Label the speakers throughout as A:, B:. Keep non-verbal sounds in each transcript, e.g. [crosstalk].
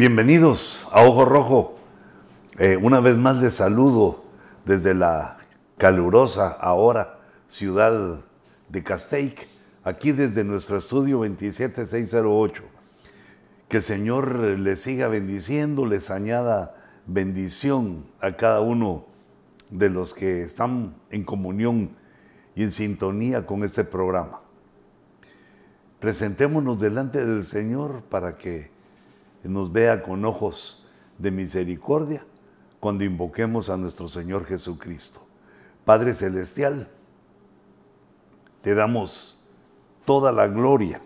A: Bienvenidos a Ojo Rojo. Eh, una vez más les saludo desde la calurosa ahora ciudad de Castaic, aquí desde nuestro estudio 27608. Que el Señor les siga bendiciendo, les añada bendición a cada uno de los que están en comunión y en sintonía con este programa. Presentémonos delante del Señor para que nos vea con ojos de misericordia cuando invoquemos a nuestro Señor Jesucristo. Padre Celestial, te damos toda la gloria,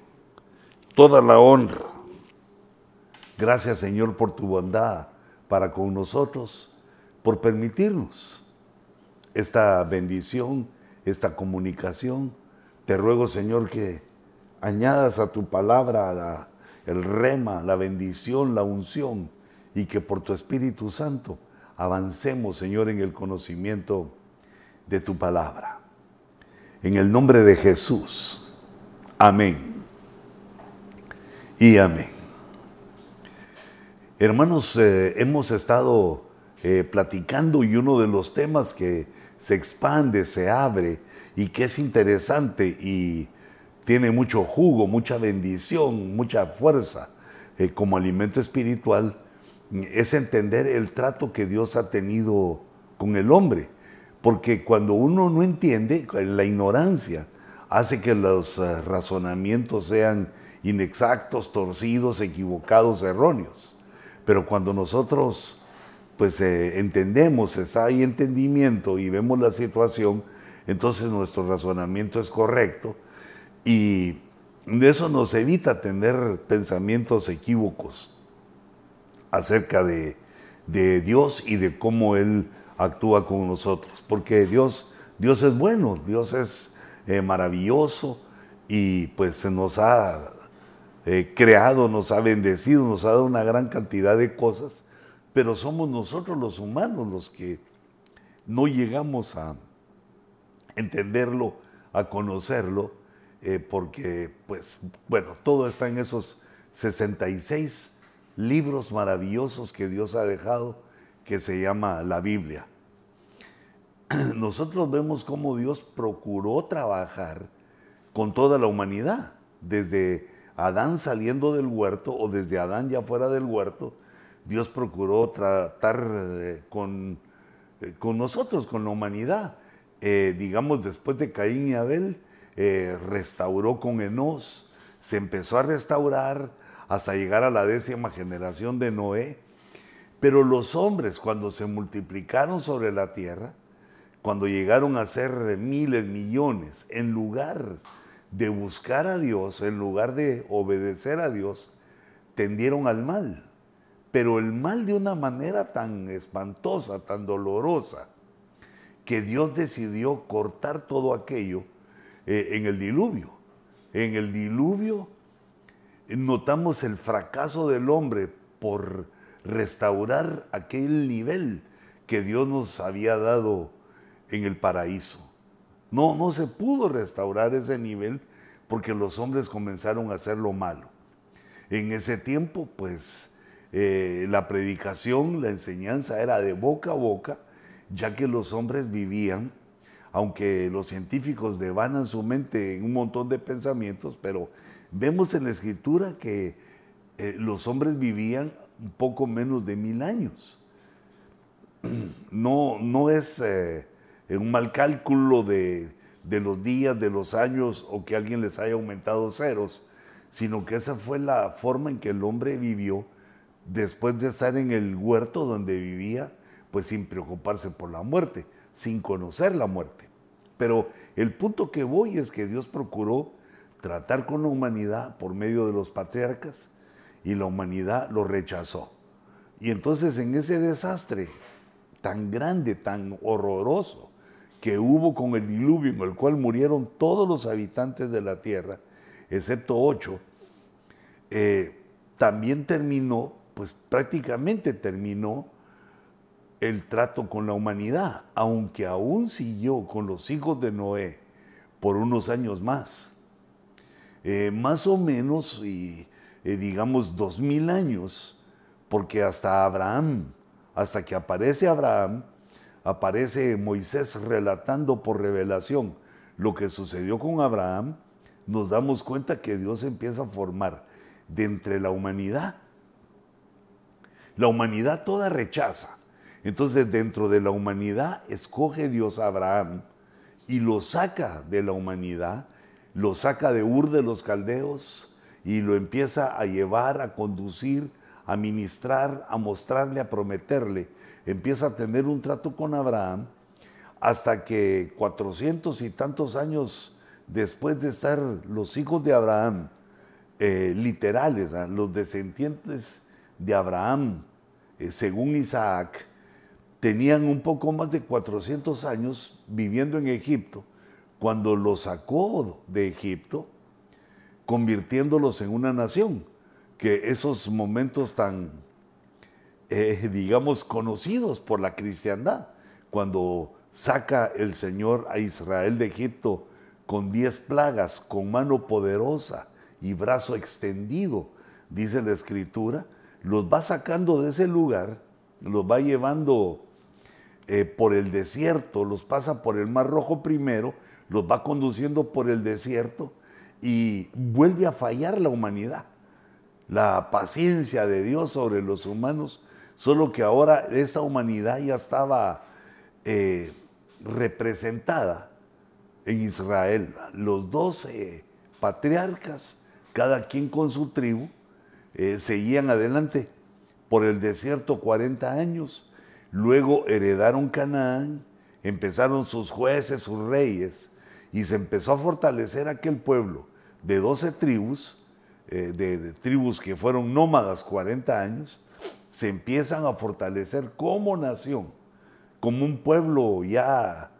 A: toda la honra. Gracias Señor por tu bondad para con nosotros, por permitirnos esta bendición, esta comunicación. Te ruego Señor que añadas a tu palabra la el rema, la bendición, la unción, y que por tu Espíritu Santo avancemos, Señor, en el conocimiento de tu palabra. En el nombre de Jesús. Amén. Y amén. Hermanos, eh, hemos estado eh, platicando y uno de los temas que se expande, se abre y que es interesante y tiene mucho jugo, mucha bendición, mucha fuerza eh, como alimento espiritual, es entender el trato que Dios ha tenido con el hombre. Porque cuando uno no entiende, la ignorancia hace que los eh, razonamientos sean inexactos, torcidos, equivocados, erróneos. Pero cuando nosotros pues eh, entendemos, está ahí entendimiento y vemos la situación, entonces nuestro razonamiento es correcto y eso nos evita tener pensamientos equívocos acerca de, Dios y de cómo Él actúa con nosotros. Porque Dios, Dios es bueno, Dios es eh, maravilloso y pues se nos ha eh, creado, nos ha bendecido, nos ha dado una gran cantidad de cosas, pero somos nosotros los humanos los que no llegamos a entenderlo, a conocerlo eh, porque, pues, bueno, todo está en esos 66 libros maravillosos que Dios ha dejado, que se llama la Biblia. [clears throat] Nosotros vemos cómo Dios procuró trabajar con toda la humanidad, desde Adán saliendo del huerto o desde Adán ya fuera del huerto, Dios procuró tratar eh, con, eh, con nosotros, con la humanidad. digamos, después de Caín y Abel, eh, restauró con Enos, se empezó a restaurar hasta llegar a la décima generación de Noé. Pero los hombres cuando se multiplicaron sobre la tierra, cuando llegaron a ser miles, millones, en lugar de buscar a Dios, en lugar de obedecer a Dios, tendieron al mal. Pero el mal de una manera tan espantosa, tan dolorosa, que Dios decidió cortar todo aquello eh, en el diluvio. En el diluvio notamos el fracaso del hombre por restaurar aquel nivel que Dios nos había dado en el paraíso. No, no se pudo restaurar ese nivel porque los hombres comenzaron a hacer lo malo. En ese tiempo, pues, eh, la predicación, la enseñanza era de boca a boca, ya que los hombres vivían aunque los científicos devanan su mente en un montón de pensamientos, pero vemos en la escritura que eh, los hombres vivían un poco menos de mil años. [clears throat] No, no es eh, un mal cálculo de, de los días, de los años o que alguien les haya aumentado ceros, sino que esa fue la forma en que el hombre vivió después de estar en el huerto donde vivía, pues sin preocuparse por la muerte, sin conocer la muerte. Pero el punto que voy es que Dios procuró tratar con la humanidad por medio de los patriarcas y la humanidad lo rechazó. Y entonces en ese desastre tan grande, tan horroroso que hubo con el diluvio en el cual murieron todos los habitantes de la tierra, excepto ocho, eh, también terminó, pues prácticamente terminó el trato con la humanidad, aunque aún siguió con los hijos de Noé por unos años más. Eh, más o menos, y, eh, digamos, dos mil años, porque hasta Abraham, hasta que aparece Abraham, aparece Moisés relatando por revelación lo que sucedió con Abraham, nos damos cuenta que Dios empieza a formar de entre la humanidad. La humanidad toda rechaza. Entonces dentro de la humanidad escoge Dios a Abraham y lo saca de la humanidad, lo saca de Ur de los Caldeos y lo empieza a llevar, a conducir, a ministrar, a mostrarle, a prometerle. Empieza a tener un trato con Abraham hasta que cuatrocientos y tantos años después de estar los hijos de Abraham, eh, literales, ¿ah? los descendientes de Abraham, eh, según Isaac, tenían un poco más de 400 años viviendo en Egipto, cuando los sacó de Egipto, convirtiéndolos en una nación, que esos momentos tan, eh, digamos, conocidos por la cristiandad, cuando saca el Señor a Israel de Egipto con diez plagas, con mano poderosa y brazo extendido, dice la escritura, los va sacando de ese lugar, los va llevando eh, por el desierto, los pasa por el Mar Rojo primero, los va conduciendo por el desierto y vuelve a fallar la humanidad. La paciencia de Dios sobre los humanos, solo que ahora esa humanidad ya estaba eh, representada en Israel. Los doce patriarcas, cada quien con su tribu, eh, seguían adelante por el desierto 40 años, luego heredaron Canaán, empezaron sus jueces, sus reyes, y se empezó a fortalecer aquel pueblo de 12 tribus, eh, de, tribus que fueron nómadas 40 años, se empiezan a fortalecer como nación como un pueblo ya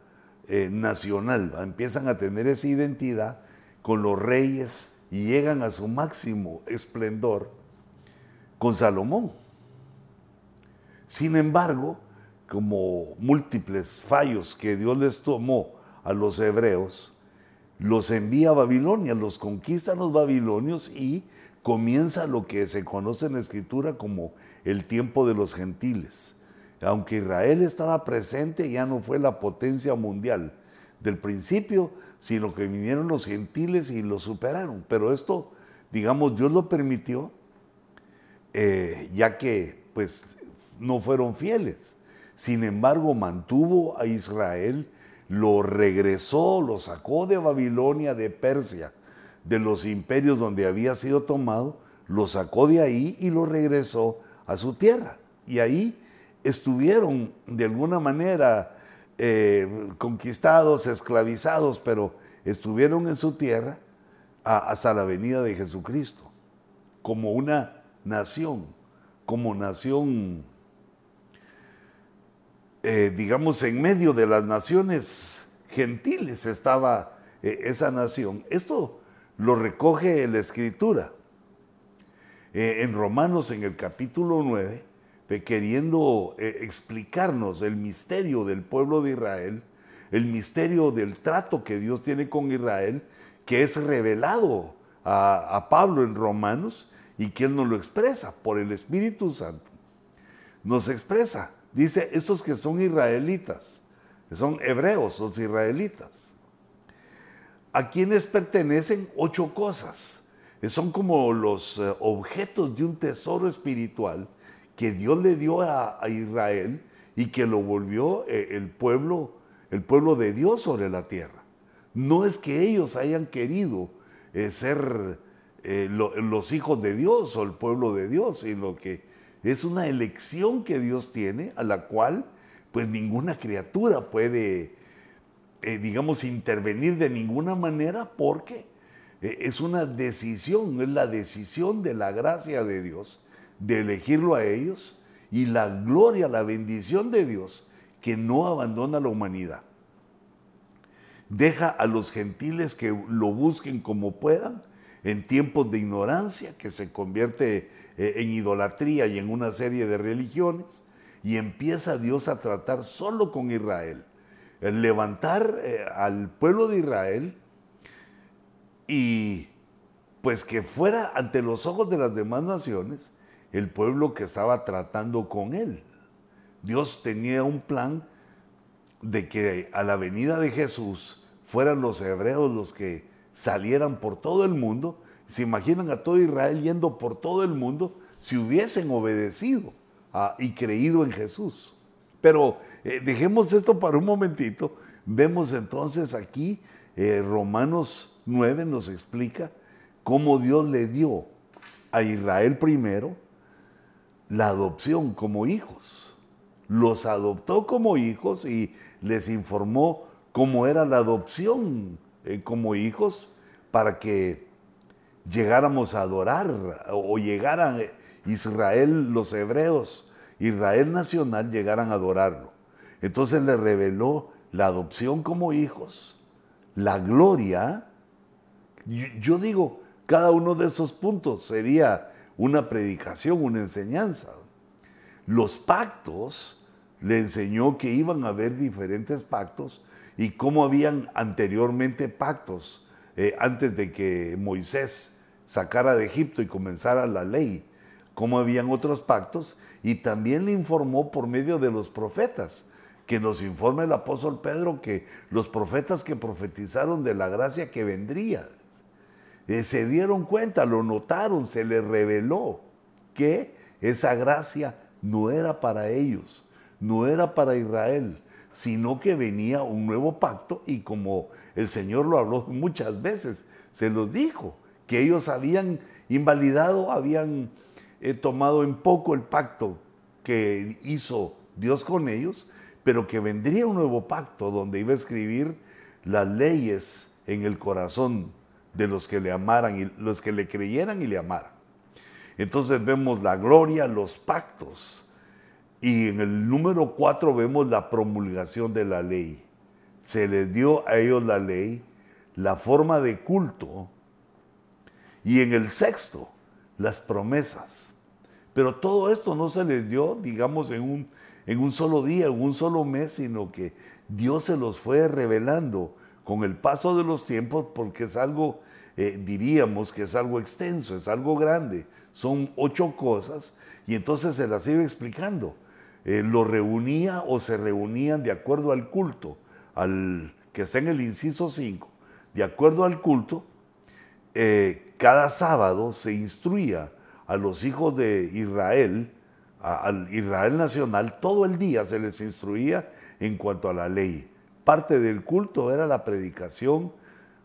A: eh, nacional, empiezan a tener esa identidad con los reyes y llegan a su máximo esplendor con Salomón. Sin embargo, como múltiples fallos que Dios les tomó a los hebreos, los envía a Babilonia, los conquistan los babilonios y comienza lo que se conoce en la escritura como el tiempo de los gentiles aunque Israel estaba presente, ya no fue la potencia mundial del principio, sino que vinieron los gentiles y lo superaron. Pero esto, digamos, Dios lo permitió, eh, ya que pues no fueron fieles. Sin embargo, mantuvo a Israel, lo regresó, lo sacó de Babilonia, de Persia, de los imperios donde había sido tomado, lo sacó de ahí y lo regresó a su tierra. Y ahí estuvieron de alguna manera eh, conquistados, esclavizados, pero estuvieron en su tierra hasta la venida de Jesucristo, como una nación, como nación, eh, digamos, en medio de las naciones gentiles estaba eh, esa nación. Esto lo recoge la escritura. en Romanos, en el capítulo 9, queriendo eh, explicarnos el misterio del pueblo de Israel, el misterio del trato que Dios tiene con Israel, que es revelado a, Pablo en Romanos y que él nos lo expresa por el Espíritu Santo. Nos expresa, dice, estos que son israelitas, que son hebreos, los israelitas, a quienes pertenecen ocho cosas. Son como los eh, objetos de un tesoro espiritual que Dios le dio a, Israel y que lo volvió eh, el pueblo, el pueblo de Dios sobre la tierra. No es que ellos hayan querido eh, ser los hijos de Dios o el pueblo de Dios, sino que es una elección que Dios tiene a la cual pues ninguna criatura puede, digamos, intervenir de ninguna manera porque es una decisión, es la decisión de la gracia de Dios de elegirlo a ellos y la gloria, la bendición de Dios que no abandona a la humanidad. Deja a los gentiles que lo busquen como puedan en tiempos de ignorancia que se convierte eh, en idolatría y en una serie de religiones y empieza Dios a tratar solo con Israel. El levantar eh, al pueblo de Israel y pues que fuera ante los ojos de las demás naciones el pueblo que estaba tratando con él. Dios tenía un plan de que a la venida de Jesús fueran los hebreos los que salieran por todo el mundo. Se imaginan a todo Israel yendo por todo el mundo si hubiesen obedecido ah, y creído en Jesús. Pero eh, dejemos esto para un momentito. Vemos entonces aquí, eh, Romanos 9 nos explica cómo Dios le dio a Israel primero la adopción como hijos. Los adoptó como hijos y les informó cómo era la adopción eh, como hijos para que llegáramos a adorar o llegaran Israel, los hebreos, Israel nacional, llegaran a adorarlo. Entonces le reveló la adopción como hijos, la gloria. Yo digo, cada uno de esos puntos sería una predicación, una enseñanza. Los pactos, le enseñó que iban a haber diferentes pactos y cómo habían anteriormente pactos eh, antes de que Moisés sacara de Egipto y comenzara la ley, cómo habían otros pactos y también le informó por medio de los profetas, que nos informa el apóstol Pedro que los profetas que profetizaron de la gracia que vendría, eh, se dieron cuenta, lo notaron, se les reveló que esa gracia no era para ellos, no era para Israel, sino que venía un nuevo pacto y como el Señor lo habló muchas veces, se los dijo, que ellos habían invalidado, habían eh, tomado en poco el pacto que hizo Dios con ellos, pero que vendría un nuevo pacto donde iba a escribir las leyes en el corazón de los que le amaran y los que le creyeran y le amaran. Entonces vemos la gloria, los pactos. Y en el número cuatro vemos la promulgación de la ley. Se les dio a ellos la ley, la forma de culto. Y en el sexto, las promesas. Pero todo esto no se les dio, digamos, en un, en un solo día, en un solo mes, sino que Dios se los fue revelando con el paso de los tiempos porque es algo eh, diríamos que es algo extenso, es algo grande. Son ocho cosas y entonces se las iba explicando. Eh, lo reunía o se reunían de acuerdo al culto, al que está en el inciso 5, de acuerdo al culto, eh, cada sábado se instruía a los hijos de Israel, al Israel nacional, todo el día se les instruía en cuanto a la ley. Parte del culto era la predicación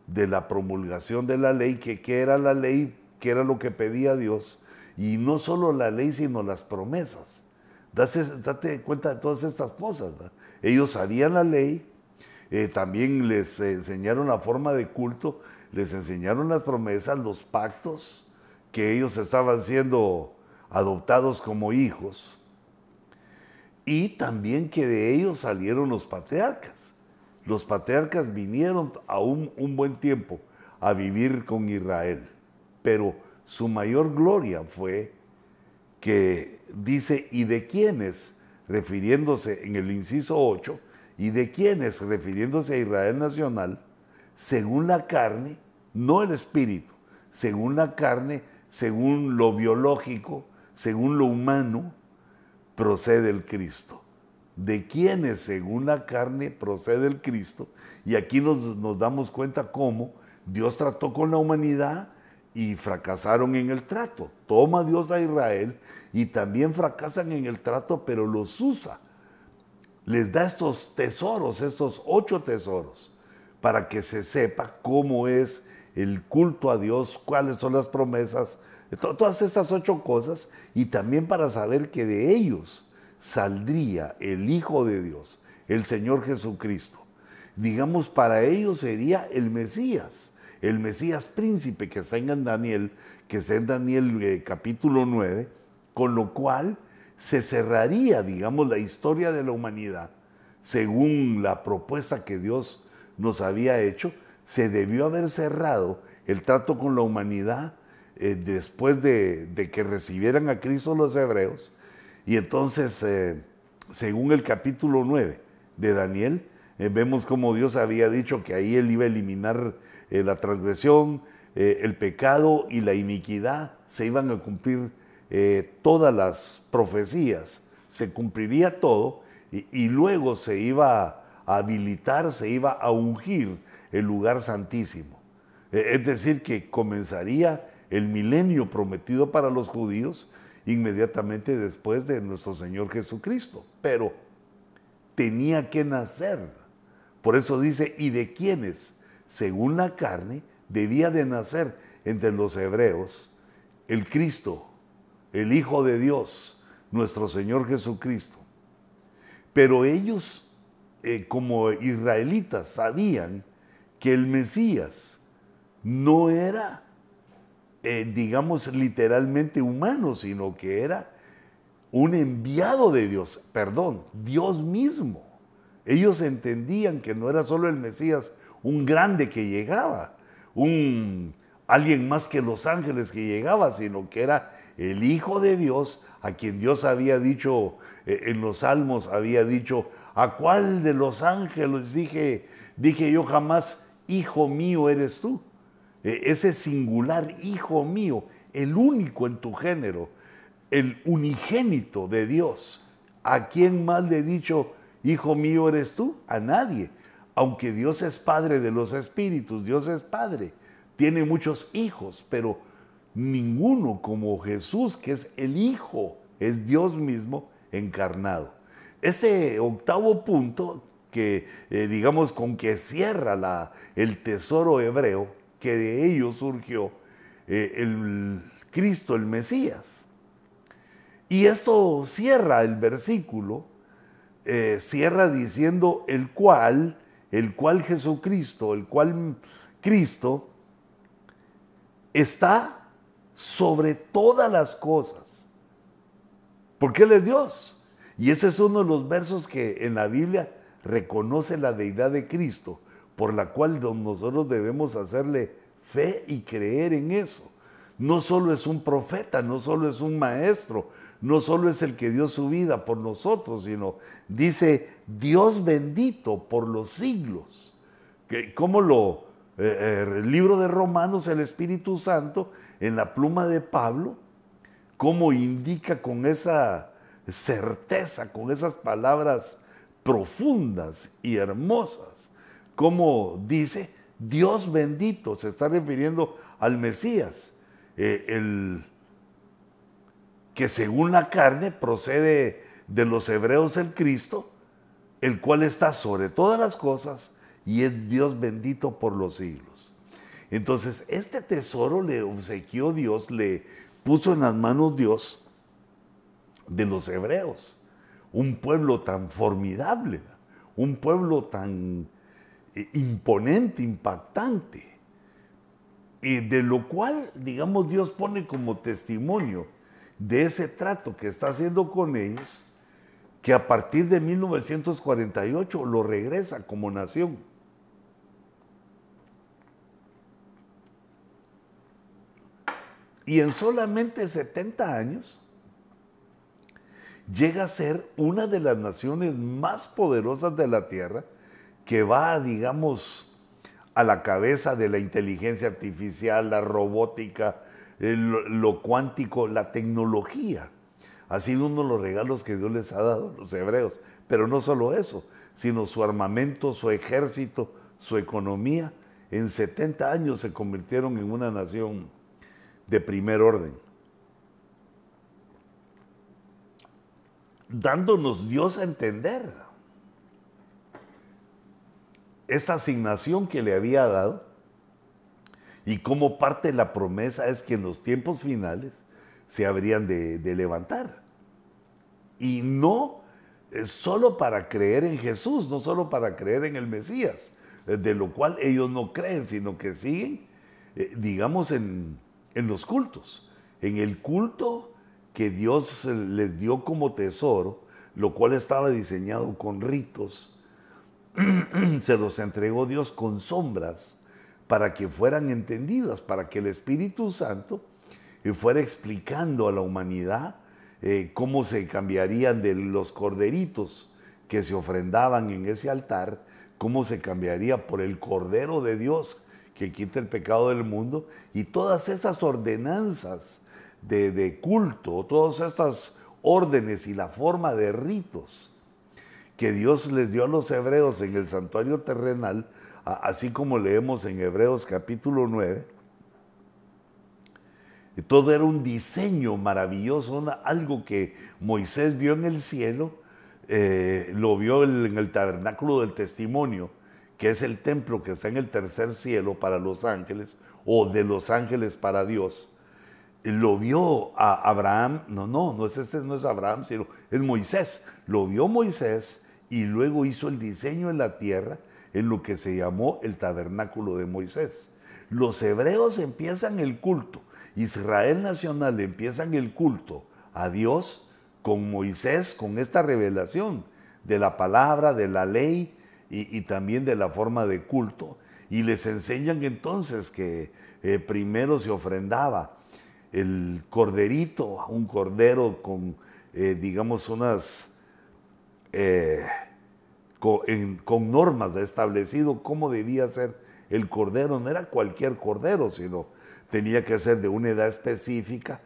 A: de la promulgación de la ley, que qué era la ley, qué era lo que pedía Dios, y no solo la ley, sino las promesas. Date, cuenta de todas estas cosas. Ellos sabían la ley, eh, también les enseñaron la forma de culto, les enseñaron las promesas, los pactos, que ellos estaban siendo adoptados como hijos, y también que de ellos salieron los patriarcas. Los patriarcas vinieron a un, buen tiempo a vivir con Israel, pero su mayor gloria fue que dice, ¿y de quiénes? refiriéndose en el inciso 8, ¿y de quiénes? refiriéndose a Israel nacional, según la carne, no el espíritu, según la carne, según lo biológico, según lo humano, procede el Cristo de quienes según la carne procede el Cristo. Y aquí nos, damos cuenta cómo Dios trató con la humanidad y fracasaron en el trato. Toma Dios a Israel y también fracasan en el trato, pero los usa. Les da estos tesoros, estos ocho tesoros, para que se sepa cómo es el culto a Dios, cuáles son las promesas, todas esas ocho cosas, y también para saber que de ellos saldría el Hijo de Dios, el Señor Jesucristo. Digamos, para ellos sería el Mesías, el Mesías príncipe que está en Daniel, que está en Daniel eh, capítulo 9, con lo cual se cerraría, digamos, la historia de la humanidad, según la propuesta que Dios nos había hecho, se debió haber cerrado el trato con la humanidad eh, después de, que recibieran a Cristo los hebreos, y entonces, eh, según el capítulo 9 de Daniel, eh, vemos como Dios había dicho que ahí él iba a eliminar la transgresión, el pecado y la iniquidad. Se iban a cumplir todas las profecías, se cumpliría todo y, luego se iba a habilitar, se iba a ungir el lugar santísimo. E, es decir, que comenzaría el milenio prometido para los judíos inmediatamente después de nuestro Señor Jesucristo. Pero tenía que nacer. Por eso dice, ¿y de quiénes? Según la carne, debía de nacer entre los hebreos el Cristo, el Hijo de Dios, nuestro Señor Jesucristo. Pero ellos, eh, como israelitas, sabían que el Mesías no era, eh, digamos, literalmente humano, sino que era un enviado de Dios, perdón, Dios mismo. Ellos entendían que no era solo el Mesías un grande que llegaba, un alguien más que los ángeles que llegaba, sino que era el Hijo de Dios, a quien Dios había dicho eh, en los salmos, había dicho, ¿a cuál de los ángeles dije, dije yo jamás, Hijo mío eres tú? E, ese singular Hijo mío, el único en tu género, el unigénito de Dios. ¿A quién más le he dicho, Hijo mío eres tú? A nadie. Aunque Dios es Padre de los Espíritus, Dios es Padre, tiene muchos hijos, pero ninguno como Jesús, que es el Hijo, es Dios mismo encarnado. Ese octavo punto que eh, digamos con que cierra la, el tesoro hebreo, que de ello surgió eh, el Cristo, el Mesías. Y esto cierra el versículo, eh, cierra diciendo el cual, el cual Jesucristo, el cual Cristo está sobre todas las cosas. Porque Él es Dios. Y ese es uno de los versos que en la Biblia reconoce la deidad de Cristo, por la cual nosotros debemos hacerle fe y creer en eso. No solo es un profeta, no solo es un maestro, no solo es el que dio su vida por nosotros, sino dice Dios bendito por los siglos. ¿Cómo lo, eh, eh, el libro de Romanos, el Espíritu Santo, en la pluma de Pablo, cómo indica con esa certeza, con esas palabras profundas y hermosas, como dice, Dios bendito, se está refiriendo al Mesías, eh, el que según la carne procede de los hebreos el Cristo, el cual está sobre todas las cosas, y es Dios bendito por los siglos. Entonces, este tesoro le obsequió Dios, le puso en las manos Dios de los hebreos, un pueblo tan formidable, un pueblo tan eh, imponente, impactante, y de lo cual, digamos, Dios pone como testimonio de ese trato que está haciendo con ellos, que a partir de 1948 lo regresa como nación. Y en solamente 70 años llega a ser una de las naciones más poderosas de la Tierra que va, digamos, a la cabeza de la inteligencia artificial, la robótica, lo cuántico, la tecnología. Ha sido uno de los regalos que Dios les ha dado a los hebreos. Pero no solo eso, sino su armamento, su ejército, su economía. En 70 años se convirtieron en una nación de primer orden. Dándonos Dios a entender esa asignación que le había dado y como parte de la promesa es que en los tiempos finales se habrían de, levantar. Y no solo para creer en Jesús, no solo para creer en el Mesías, de lo cual ellos no creen, sino que siguen, eh, digamos, en, en los cultos. En el culto que Dios les dio como tesoro, lo cual estaba diseñado con ritos, [clears throat] se los entregó Dios con sombras para que fueran entendidas, para que el Espíritu Santo fuera explicando a la humanidad eh, cómo se cambiarían de los corderitos que se ofrendaban en ese altar, cómo se cambiaría por el Cordero de Dios que quita el pecado del mundo y todas esas ordenanzas de, culto, todas estas órdenes y la forma de ritos que Dios les dio a los hebreos en el santuario terrenal, así como leemos en Hebreos capítulo 9, todo era un diseño maravilloso, algo que Moisés vio en el cielo, eh, lo vio en el tabernáculo del testimonio, que es el templo que está en el tercer cielo para los ángeles, o de los ángeles para Dios lo vio a Abraham, no, no, no es este, no es Abraham, sino es Moisés. Lo vio Moisés y luego hizo el diseño en la tierra en lo que se llamó el tabernáculo de Moisés. Los hebreos empiezan el culto, Israel nacional empiezan el culto a Dios con Moisés, con esta revelación de la palabra, de la ley y, también de la forma de culto. Y les enseñan entonces que eh, primero se ofrendaba el corderito, un cordero con, eh, digamos, unas, eh, con, normas de establecido cómo debía ser el cordero. No era cualquier cordero, sino tenía que ser de una edad específica.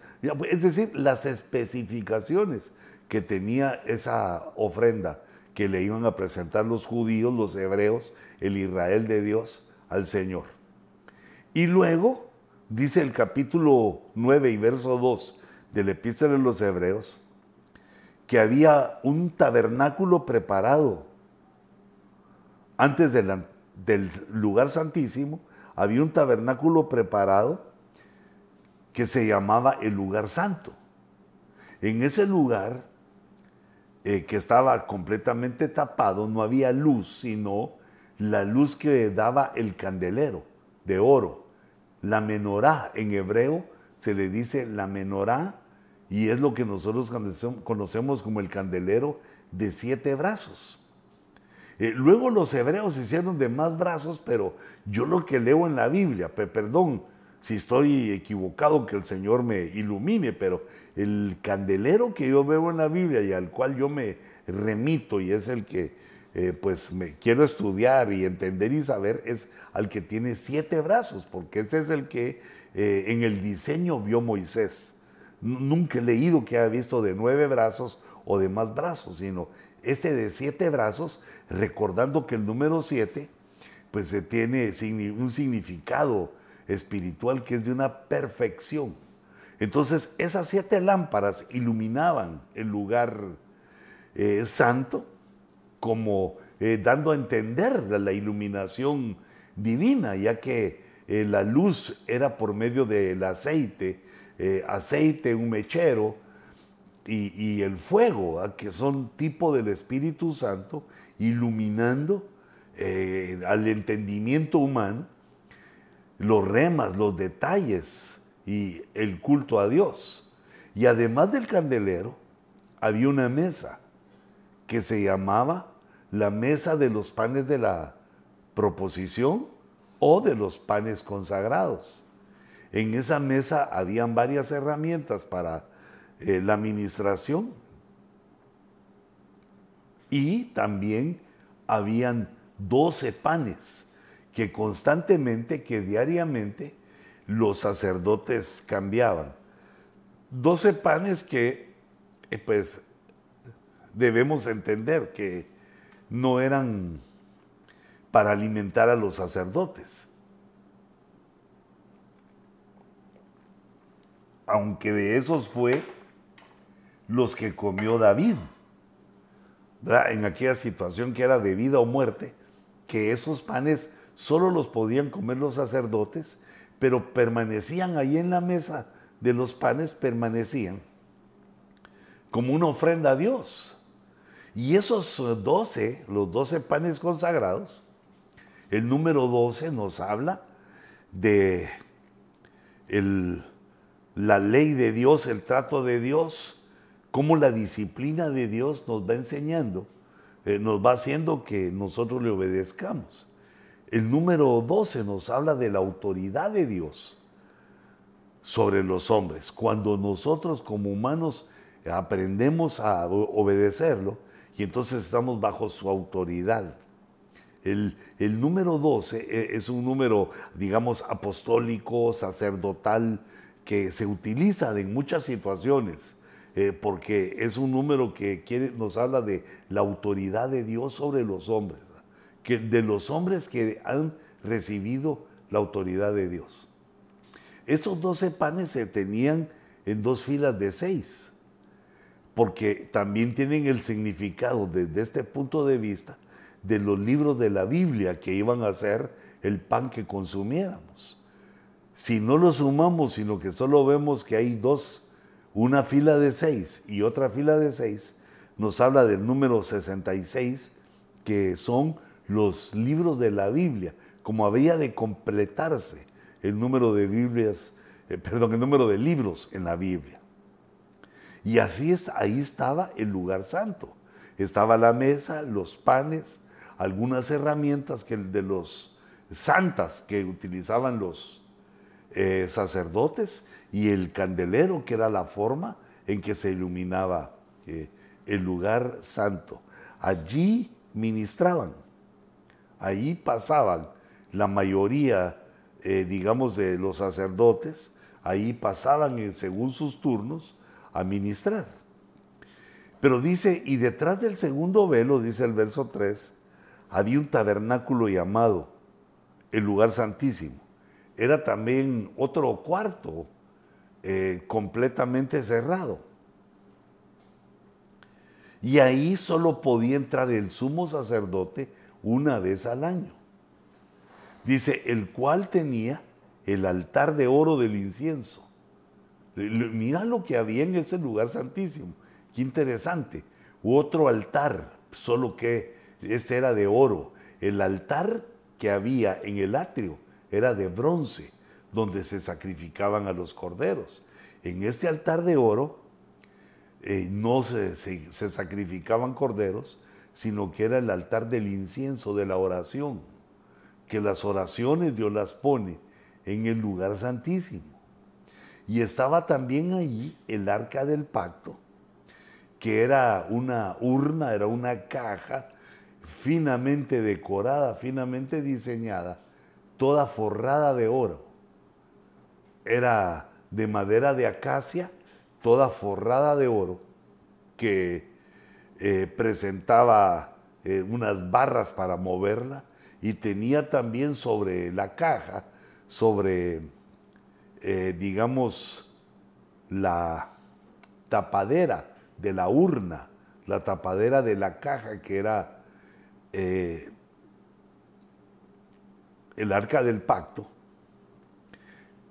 A: Es decir, las especificaciones que tenía esa ofrenda que le iban a presentar los judíos, los hebreos, el Israel de Dios al Señor. Y luego dice el capítulo 9 y verso 2 del epístola de los Hebreos, que había un tabernáculo preparado antes del lugar santísimo, había un tabernáculo preparado que se llamaba el lugar santo. En ese lugar, eh, que estaba completamente tapado, no había luz, sino la luz que daba el candelero de oro la menorá en hebreo se le dice la menorá y es lo que nosotros conocemos como el candelero de siete brazos. Eh, luego los hebreos hicieron de más brazos, pero yo lo que leo en la Biblia, perdón si estoy equivocado, que el Señor me ilumine, pero el candelero que yo veo en la Biblia y al cual yo me remito y es el que eh, pues me quiero estudiar y entender y saber es al que tiene siete brazos, porque ese es el que eh, en el diseño vio Moisés. Nunca he leído que haya visto de nueve brazos o de más brazos, sino este de siete brazos, recordando que el número siete pues tiene un significado espiritual que es de una perfección. Entonces esas siete lámparas iluminaban el lugar eh, santo como eh, dando a entender la iluminación divina, ya que eh, la luz era por medio del aceite, eh, aceite, un mechero y, el fuego, que son tipo del Espíritu Santo, iluminando al entendimiento humano los remas, los detalles y el culto a Dios. Y además del candelero, había una mesa que se llamaba la mesa de los panes de la proposición o de los panes consagrados. En esa mesa habían varias herramientas para eh, la administración y también habían 12 panes que constantemente, que diariamente los sacerdotes cambiaban. 12 panes que eh, pues debemos entender que no eran para alimentar a los sacerdotes. Aunque de esos fue los que comió David, en aquella situación que era de vida o muerte, que esos panes solo los podían comer los sacerdotes, pero permanecían ahí en la mesa de los panes, permanecían como una ofrenda a Dios. Y esos 12, los 12 panes consagrados, el número 12 nos habla de la ley de Dios, el trato de Dios, cómo la disciplina de Dios nos va enseñando, eh, nos va haciendo que nosotros le obedezcamos. El número 12 nos habla de la autoridad de Dios sobre los hombres. Cuando nosotros como humanos aprendemos a obedecerlo, y entonces estamos bajo su autoridad. El, número 12 e, es un número, digamos, apostólico, sacerdotal, que se utiliza en muchas situaciones, eh, porque es un número que nos habla de la autoridad de Dios sobre los hombres, que, de los hombres que han recibido la autoridad de Dios. Estos doce panes se tenían en dos filas de seis, porque también tienen el significado desde este punto de vista de los libros de la Biblia que iban a ser el pan que consumiéramos. Si no lo sumamos, sino que solo vemos que hay dos, una fila de seis y otra fila de seis, nos habla del número 66, que son los libros de la Biblia, como había de completarse el número de Biblias, eh, perdón, el número de libros en la Biblia. Y así es, ahí estaba el lugar santo. Estaba la mesa, los panes, algunas herramientas que de los santas que utilizaban los eh, sacerdotes y el candelero, que era la forma en que se iluminaba eh, el lugar santo. Allí ministraban, ahí pasaban la mayoría, eh, digamos, de los sacerdotes, ahí pasaban según sus turnos a ministrar. Pero dice, y detrás del segundo velo, dice el verso 3, había un tabernáculo llamado el lugar santísimo. Era también otro cuarto eh, completamente cerrado. Y ahí solo podía entrar el sumo sacerdote una vez al año. Dice, el cual tenía el altar de oro del incienso. Mira lo que había en ese lugar santísimo. Qué interesante. Otro altar, solo que ese era de oro. El altar que había en el atrio era de bronce, donde se sacrificaban a los corderos. En este altar de oro eh, no se sacrificaban corderos, sino que era el altar del incienso, de la oración, que las oraciones Dios las pone en el lugar santísimo. Y estaba también allí el arca del pacto, que era una urna, era una caja finamente decorada, finamente diseñada, toda forrada de oro. Era de madera de acacia, toda forrada de oro, que eh, presentaba eh, unas barras para moverla y tenía también sobre la caja, sobre, eh, digamos, la tapadera de la urna, la tapadera de la caja que era eh, el arca del pacto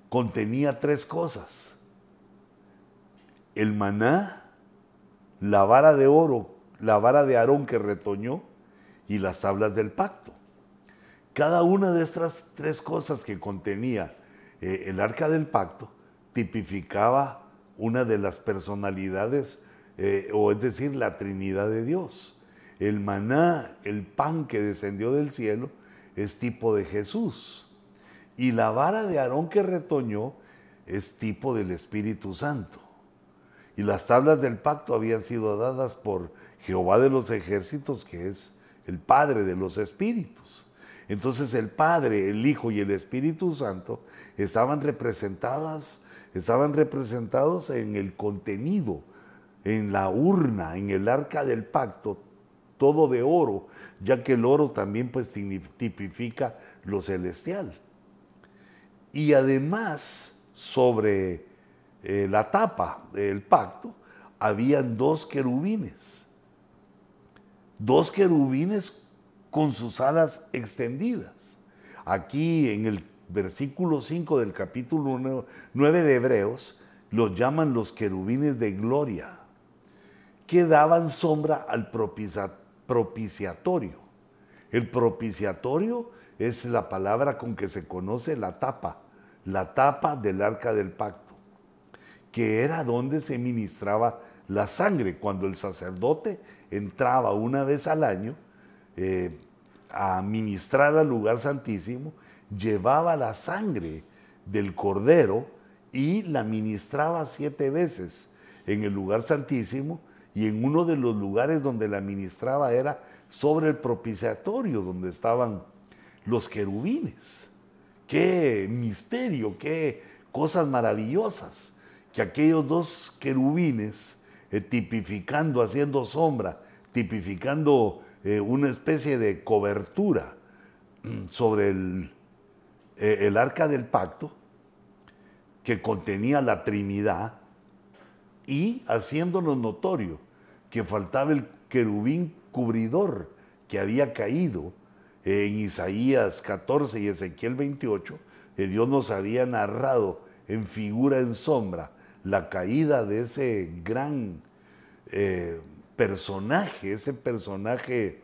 A: contenía tres cosas. El maná, la vara de oro, la vara de Aarón que retoñó y las tablas del pacto. Cada una de estas tres cosas que contenía eh, el arca del pacto tipificaba una de las personalidades, eh, o es decir, la Trinidad de Dios el maná, el pan que descendió del cielo, es tipo de Jesús. Y la vara de Aarón que retoñó es tipo del Espíritu Santo. Y las tablas del pacto habían sido dadas por Jehová de los ejércitos, que es el Padre de los Espíritus. Entonces el Padre, el Hijo y el Espíritu Santo estaban representadas, estaban representados en el contenido, en la urna, en el arca del pacto, todo de oro, ya que el oro también pues tipifica lo celestial. Y además, sobre eh, la tapa del pacto, habían dos querubines, dos querubines con sus alas extendidas. Aquí en el versículo 5 del capítulo 9 de Hebreos, los llaman los querubines de gloria, que daban sombra al propiciatorio. El propiciatorio es la palabra con que se conoce la tapa, la tapa del arca del pacto, que era donde se ministraba la sangre. Cuando el sacerdote entraba una vez al año eh, a ministrar al lugar santísimo, llevaba la sangre del cordero y la ministraba siete veces en el lugar santísimo y en uno de los lugares donde la ministraba era sobre el propiciatorio donde estaban los querubines. Qué misterio, qué cosas maravillosas, que aquellos dos querubines, eh, tipificando, haciendo sombra, tipificando eh, una especie de cobertura mm, sobre el, eh, el arca del pacto, que contenía la Trinidad, y haciéndonos notorio que faltaba el querubín cubridor que había caído en Isaías 14 y Ezequiel 28, que Dios nos había narrado en figura, en sombra, la caída de ese gran eh, personaje, ese personaje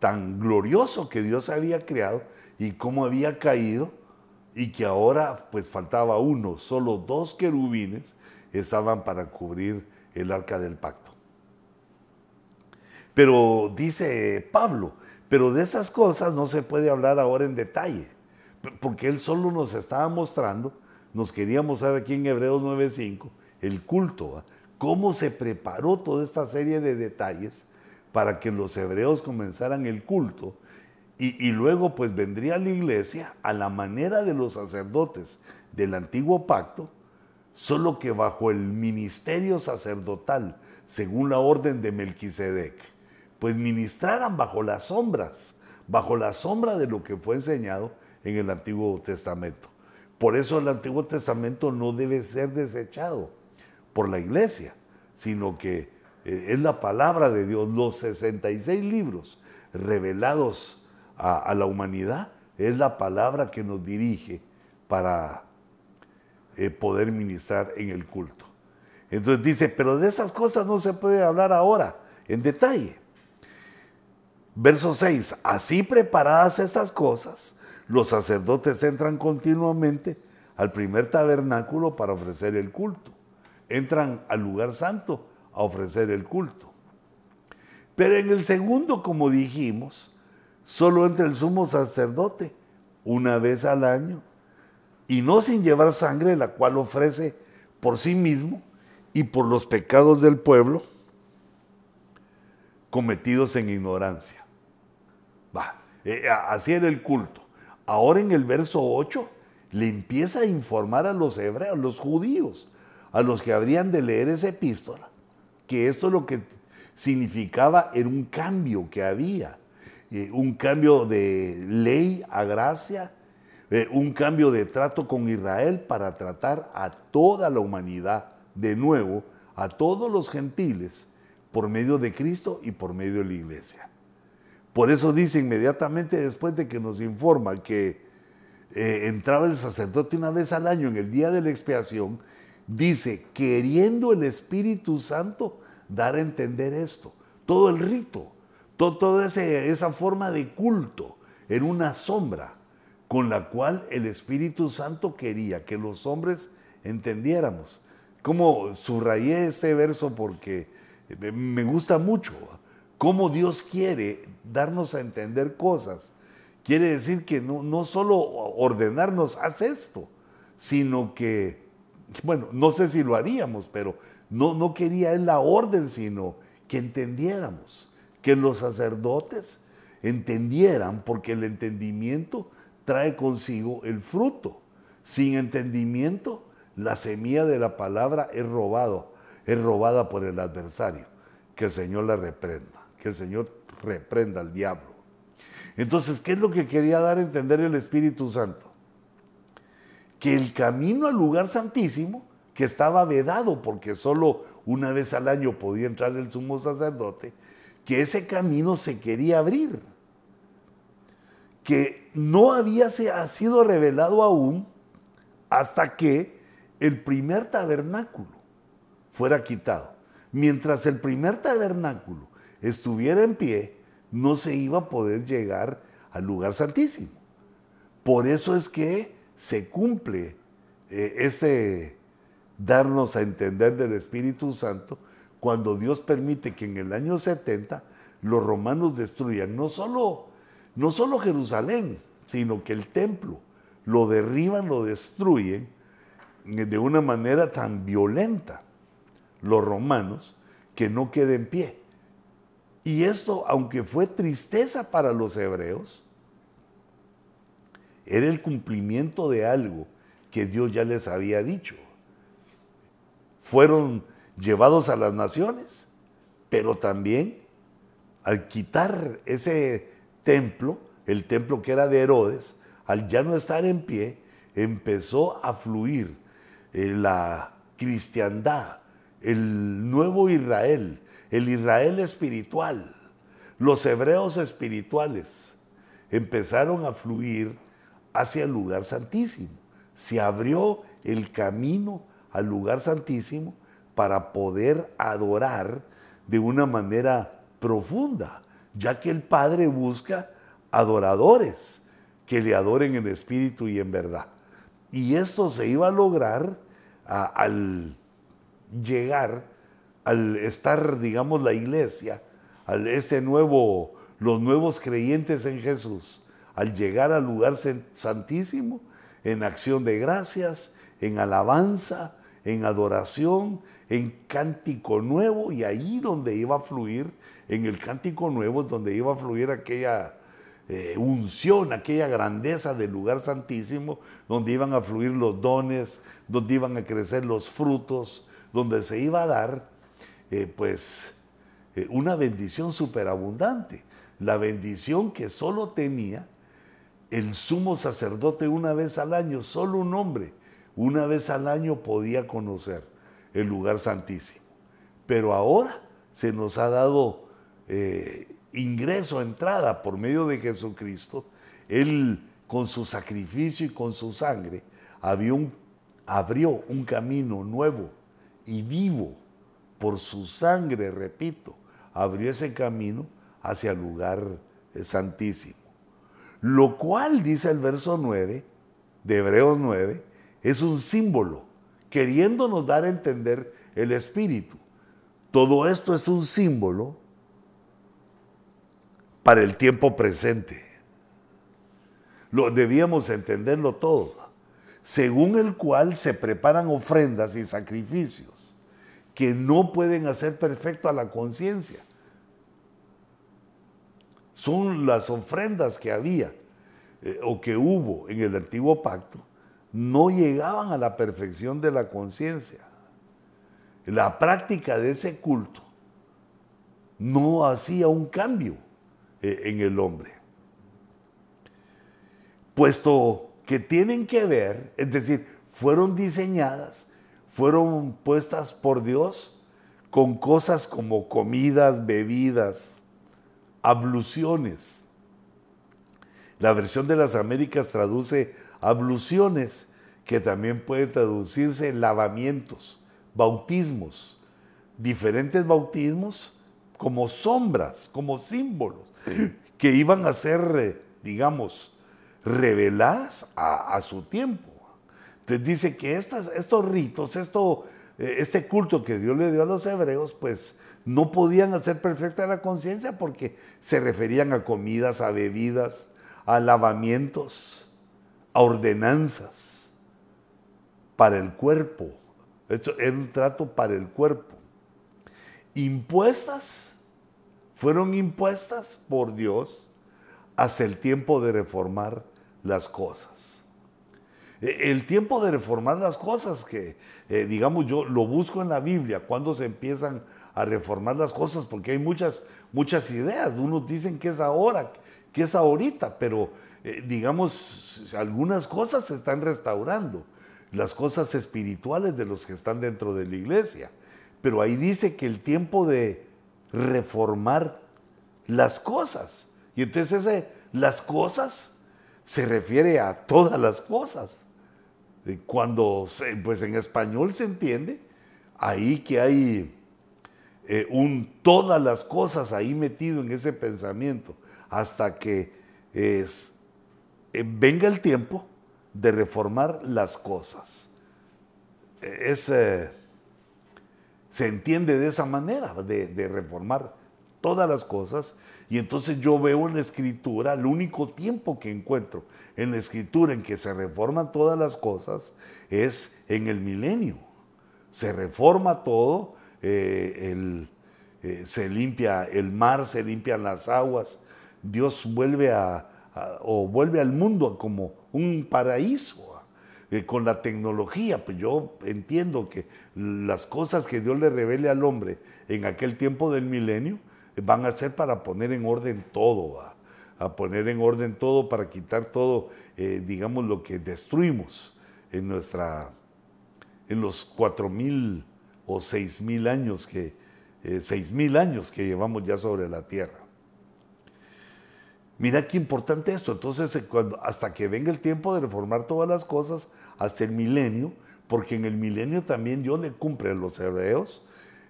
A: tan glorioso que Dios había creado y cómo había caído y que ahora pues faltaba uno, solo dos querubines estaban para cubrir el arca del pacto. Pero dice Pablo, pero de esas cosas no se puede hablar ahora en detalle, porque él solo nos estaba mostrando, nos quería mostrar aquí en Hebreos 9:5, el culto, cómo se preparó toda esta serie de detalles para que los hebreos comenzaran el culto y, luego pues vendría la iglesia a la manera de los sacerdotes del antiguo pacto, solo que bajo el ministerio sacerdotal, según la orden de Melquisedec pues ministraran bajo las sombras, bajo la sombra de lo que fue enseñado en el Antiguo Testamento. Por eso el Antiguo Testamento no debe ser desechado por la iglesia, sino que eh, es la palabra de Dios. Los 66 libros revelados a, la humanidad es la palabra que nos dirige para eh, poder ministrar en el culto. Entonces dice, pero de esas cosas no se puede hablar ahora en detalle. Verso 6, así preparadas estas cosas, los sacerdotes entran continuamente al primer tabernáculo para ofrecer el culto. Entran al lugar santo a ofrecer el culto. Pero en el segundo, como dijimos, solo entra el sumo sacerdote una vez al año y no sin llevar sangre, la cual ofrece por sí mismo y por los pecados del pueblo cometidos en ignorancia. Va, eh, así era el culto. Ahora en el verso 8 le empieza a informar a los hebreos, los judíos, a los que habrían de leer esa epístola, que esto lo que significaba era un cambio que había, eh, un cambio de ley a gracia, eh, un cambio de trato con Israel para tratar a toda la humanidad de nuevo, a todos los gentiles, por medio de Cristo y por medio de la iglesia. Por eso dice inmediatamente después de que nos informa que eh, entraba el sacerdote una vez al año en el día de la expiación, dice, queriendo el Espíritu Santo dar a entender esto. Todo el rito, toda esa forma de culto en una sombra con la cual el Espíritu Santo quería que los hombres entendiéramos. Como subrayé este verso porque me gusta mucho cómo Dios quiere darnos a entender cosas. Quiere decir que no, no solo ordenarnos, haz esto, sino que, bueno, no sé si lo haríamos, pero no, no quería él la orden, sino que entendiéramos, que los sacerdotes entendieran, porque el entendimiento trae consigo el fruto. Sin entendimiento, la semilla de la palabra es robado, es robada por el adversario. Que el Señor la reprenda que el Señor reprenda al diablo. Entonces, ¿qué es lo que quería dar a entender el Espíritu Santo? Que el camino al lugar santísimo, que estaba vedado porque solo una vez al año podía entrar el sumo sacerdote, que ese camino se quería abrir, que no había sido revelado aún hasta que el primer tabernáculo fuera quitado. Mientras el primer tabernáculo estuviera en pie, no se iba a poder llegar al lugar santísimo. Por eso es que se cumple eh, este darnos a entender del Espíritu Santo cuando Dios permite que en el año 70 los romanos destruyan no solo, no solo Jerusalén, sino que el templo lo derriban, lo destruyen eh, de una manera tan violenta los romanos que no quede en pie. Y esto, aunque fue tristeza para los hebreos, era el cumplimiento de algo que Dios ya les había dicho. Fueron llevados a las naciones, pero también al quitar ese templo, el templo que era de Herodes, al ya no estar en pie, empezó a fluir eh, la cristiandad, el nuevo Israel, el Israel espiritual, los hebreos espirituales, empezaron a fluir hacia el lugar santísimo. Se abrió el camino al lugar santísimo para poder adorar de una manera profunda, ya que el Padre busca adoradores que le adoren en espíritu y en verdad. Y esto se iba a lograr al llegar, al estar, digamos, la iglesia, al este nuevo, los nuevos creyentes en Jesús, al llegar al lugar santísimo, en acción de gracias, en alabanza, en adoración, en cántico nuevo, y ahí donde iba a fluir, en el cántico nuevo, donde iba a fluir aquella eh, unción, aquella grandeza del lugar santísimo, donde iban a fluir los dones, donde iban a crecer los frutos, donde se iba a dar, eh, pues, eh, una bendición superabundante. La bendición que solo tenía el sumo sacerdote una vez al año, solo un hombre, una vez al año podía conocer el lugar santísimo. Pero ahora se nos ha dado eh, ingreso, entrada por medio de Jesucristo. Él con su sacrificio y con su sangre un, abrió un camino nuevo y vivo por su sangre, repito, abrió ese camino hacia el lugar eh, santísimo. Lo cual, dice el verso 9 de Hebreos 9, es un símbolo, queriéndonos dar a entender el Espíritu. Todo esto es un símbolo para el tiempo presente. Lo, debíamos entenderlo todo. Según el cual se preparan ofrendas y sacrificios que no pueden hacer perfecto a la conciencia. Son las ofrendas que había eh, o que hubo en el antiguo pacto, no llegaban a la perfección de la conciencia. La práctica de ese culto no hacía un cambio eh, en el hombre. Puesto que tienen que ver, es decir, fueron diseñadas, fueron puestas por Dios con cosas como comidas, bebidas, abluciones. La versión de las Américas traduce abluciones, que también puede traducirse lavamientos, bautismos, diferentes bautismos como sombras, como símbolos que iban a ser, eh, digamos, reveladas a, su tiempo. Entonces dice que estas, estos ritos, esto, eh, este culto que Dios le dio a los hebreos, pues no podían hacer perfecta la conciencia porque se referían a comidas, a bebidas, a lavamientos, a ordenanzas para el cuerpo. Esto es un trato para el cuerpo. Impuestas fueron impuestas por Dios hasta el tiempo de reformar las cosas. E, el tiempo de reformar las cosas, que eh, digamos yo lo busco en la Biblia, cuando se empiezan a reformar las cosas, porque hay muchas, muchas ideas. Unos dicen que es ahora, que es ahorita, pero eh, digamos, algunas cosas se están restaurando, las cosas espirituales de los que están dentro de la iglesia. Pero ahí dice que el tiempo de reformar las cosas. Y entonces ese, las cosas se refiere a todas las cosas. Cuando, pues en español se entiende, ahí que hay eh, un todas las cosas ahí metido en ese pensamiento, hasta que es, eh, venga el tiempo de reformar las cosas. Es, eh, se entiende de esa manera, de, de, reformar todas las cosas. Y entonces yo veo en la escritura, el único tiempo que encuentro en la escritura en que se reforman todas las cosas es en el milenio. Se reforma todo, eh, eh, se limpia el mar, se limpian las aguas. Dios vuelve a, o vuelve al mundo como un paraíso. eh, con la tecnología, pues yo entiendo que las cosas que Dios le revele al hombre en aquel tiempo del milenio van a ser para poner en orden todo, a poner en orden todo para quitar todo, digamos, lo que destruimos en nuestra, en los cuatro mil o seis mil años que, eh, seis mil años que llevamos ya sobre la tierra. Mira qué importante esto. Entonces, eh, hasta que venga el tiempo de reformar todas las cosas, hasta el milenio, porque en el milenio también Dios le cumple a los hebreos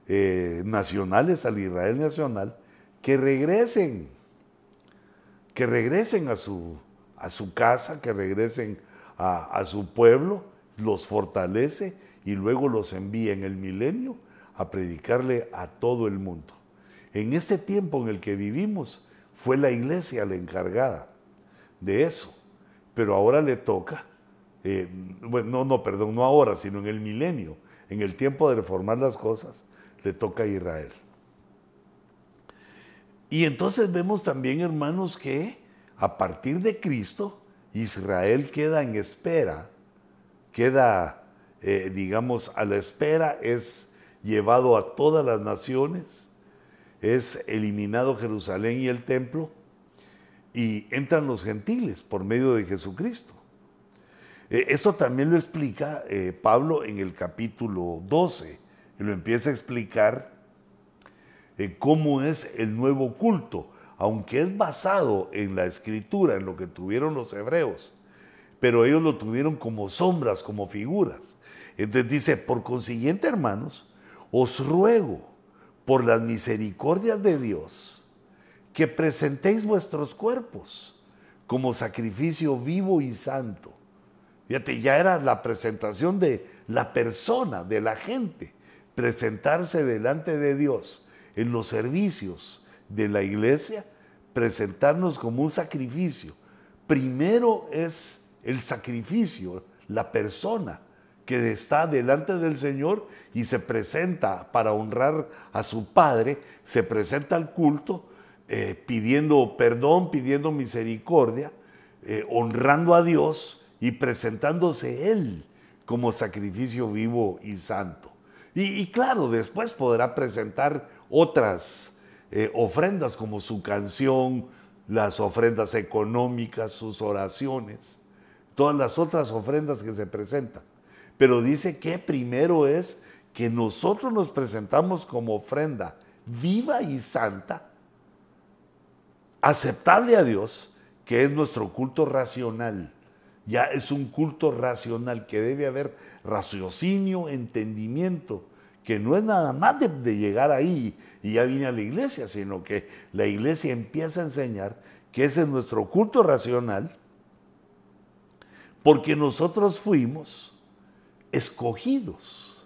A: eh, nacionales, al Israel nacional, que regresen, que regresen a su, a su casa, que regresen a su pueblo, los fortalece y luego los envía en el milenio a predicarle a todo el mundo. En este tiempo en el que vivimos, fue la iglesia la encargada de eso, pero ahora le toca, eh, bueno, no, no, perdón, no ahora, sino en el milenio, en el tiempo de reformar las cosas, le toca a Israel. Y entonces vemos también, hermanos, que a partir de Cristo, Israel queda en espera, queda, eh, digamos, a la espera, es llevado a todas las naciones, es eliminado Jerusalén y el templo y entran los gentiles por medio de Jesucristo. Eh, eso también lo explica eh, Pablo en el capítulo 12, y lo empieza a explicar cómo es el nuevo culto, aunque es basado en la escritura, en lo que tuvieron los hebreos, pero ellos lo tuvieron como sombras, como figuras. Entonces dice, por consiguiente, hermanos, os ruego, por las misericordias de Dios, que presentéis vuestros cuerpos como sacrificio vivo y santo. Fíjate, ya era la presentación de la persona, de la gente, presentarse delante de Dios en los servicios de la iglesia, presentarnos como un sacrificio. Primero es el sacrificio, la persona, que está delante del Señor y se presenta para honrar a su Padre, se presenta al culto eh, pidiendo perdón, pidiendo misericordia, eh, honrando a Dios y presentándose Él como sacrificio vivo y santo. Y, claro, después podrá presentar otras eh, ofrendas como su canción, las ofrendas económicas, sus oraciones, todas las otras ofrendas que se presentan pero dice que primero es que nosotros nos presentamos como ofrenda viva y santa, aceptable a Dios, que es nuestro culto racional. Ya es un culto racional que debe haber raciocinio, entendimiento, que no es nada más de, llegar ahí y ya vine a la iglesia, sino que la iglesia empieza a enseñar que ese es nuestro culto racional, porque nosotros fuimos escogidos.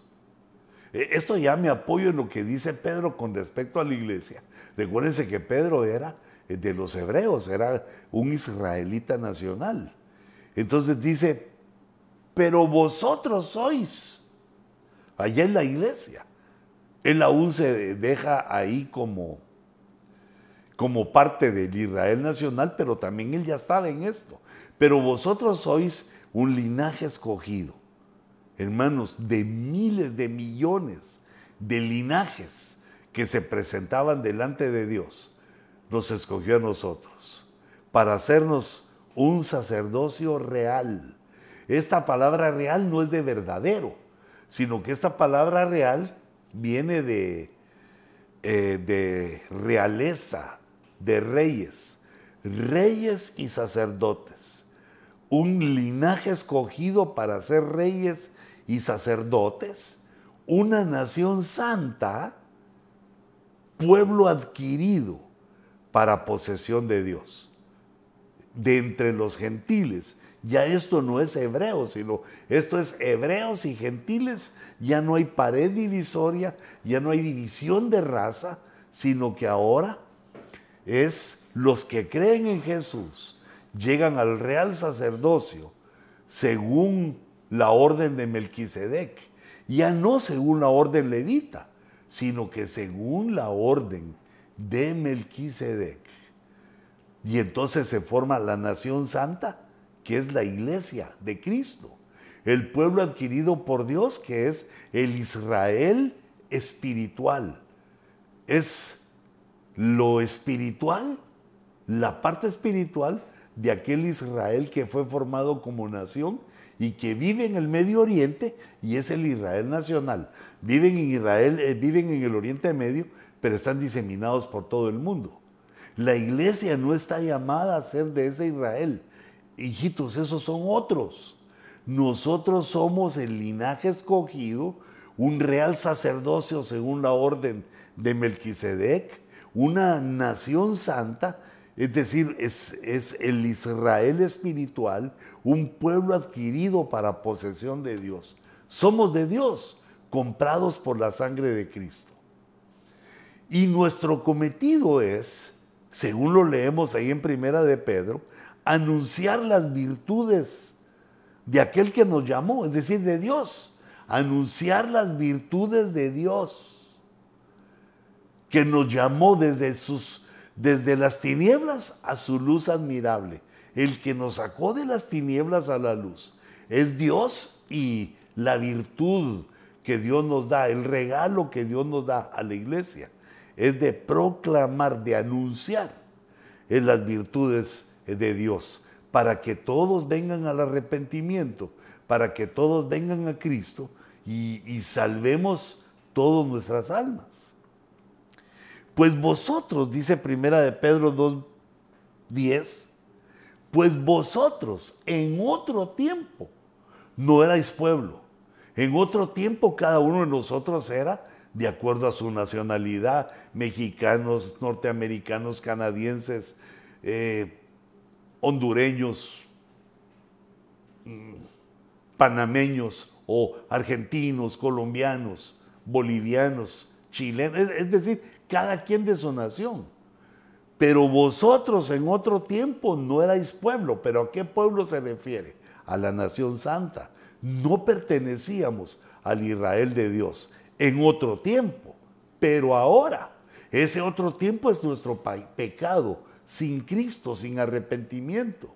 A: E, esto ya me apoyo en lo que dice Pedro con respecto a la iglesia. Recuérdense que Pedro era eh, de los hebreos, era un israelita nacional. Entonces dice, pero vosotros sois, allá en la iglesia. Él aún se deja ahí como, como parte del Israel nacional, pero también él ya estaba en esto. Pero vosotros sois un linaje escogido hermanos, de miles de millones de linajes que se presentaban delante de Dios, nos escogió a nosotros para hacernos un sacerdocio real. Esta palabra real no es de verdadero, sino que esta palabra real viene de, eh, de realeza, de reyes, reyes y sacerdotes. Un linaje escogido para ser reyes y sacerdotes, una nación santa, pueblo adquirido para posesión de Dios, de entre los gentiles. Ya esto no es hebreo, sino esto es hebreos y gentiles. Ya no hay pared divisoria, ya no hay división de raza, sino que ahora es los que creen en Jesús, llegan al real sacerdocio según la orden de Melquisedec, ya no según la orden levita, sino que según la orden de Melquisedec. Y entonces se forma la nación santa, que es la iglesia de Cristo. el pueblo adquirido por Dios, que es el Israel espiritual. Es lo espiritual, la parte espiritual de aquel Israel que fue formado como nación y que vive en el Medio Oriente y es el Israel nacional. Viven en Israel, eh, viven en el Oriente Medio, pero están diseminados por todo el mundo. La iglesia no está llamada a ser de ese Israel. Hijitos, esos son otros. Nosotros somos el linaje escogido, un real sacerdocio según la orden de Melquisedec, una nación santa, es decir, es, es, el Israel espiritual, un pueblo adquirido para posesión de Dios. Somos de Dios, comprados por la sangre de Cristo. Y nuestro cometido es, según lo leemos ahí en Primera de Pedro, anunciar las virtudes de aquel que nos llamó, es decir, de Dios. Anunciar las virtudes de Dios, que nos llamó desde, sus, desde las tinieblas a su luz admirable. El que nos sacó de las tinieblas a la luz es Dios y la virtud que Dios nos da, el regalo que Dios nos da a la iglesia, es de proclamar, de anunciar en las virtudes de Dios para que todos vengan al arrepentimiento, para que todos vengan a Cristo y, salvemos todas nuestras almas. Pues vosotros, dice Primera de Pedro 2.10, pues vosotros en otro tiempo no erais pueblo. En otro tiempo cada uno de nosotros era de acuerdo a su nacionalidad, mexicanos, norteamericanos, canadienses, eh, hondureños, mm, panameños o argentinos, colombianos, bolivianos, chilenos, es decir, cada quien de su nación. Pero vosotros en otro tiempo no erais pueblo, pero ¿a qué pueblo se refiere? A la nación santa. No pertenecíamos al Israel de Dios en otro tiempo, pero ahora ese otro tiempo es nuestro pecado, sin Cristo, sin arrepentimiento.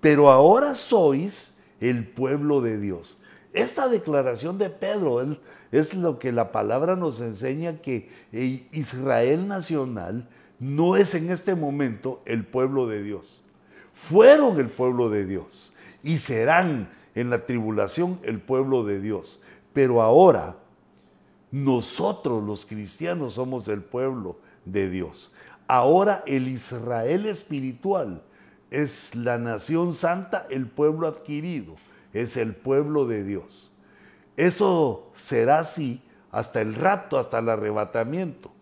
A: Pero ahora sois el pueblo de Dios. Esta declaración de Pedro es lo que la palabra nos enseña que Israel nacional no es en este momento el pueblo de Dios. Fueron el pueblo de Dios y serán en la tribulación el pueblo de Dios. Pero ahora nosotros los cristianos somos el pueblo de Dios. Ahora el Israel espiritual es la nación santa, el pueblo adquirido, es el pueblo de Dios. Eso será así hasta el rato, hasta el arrebatamiento,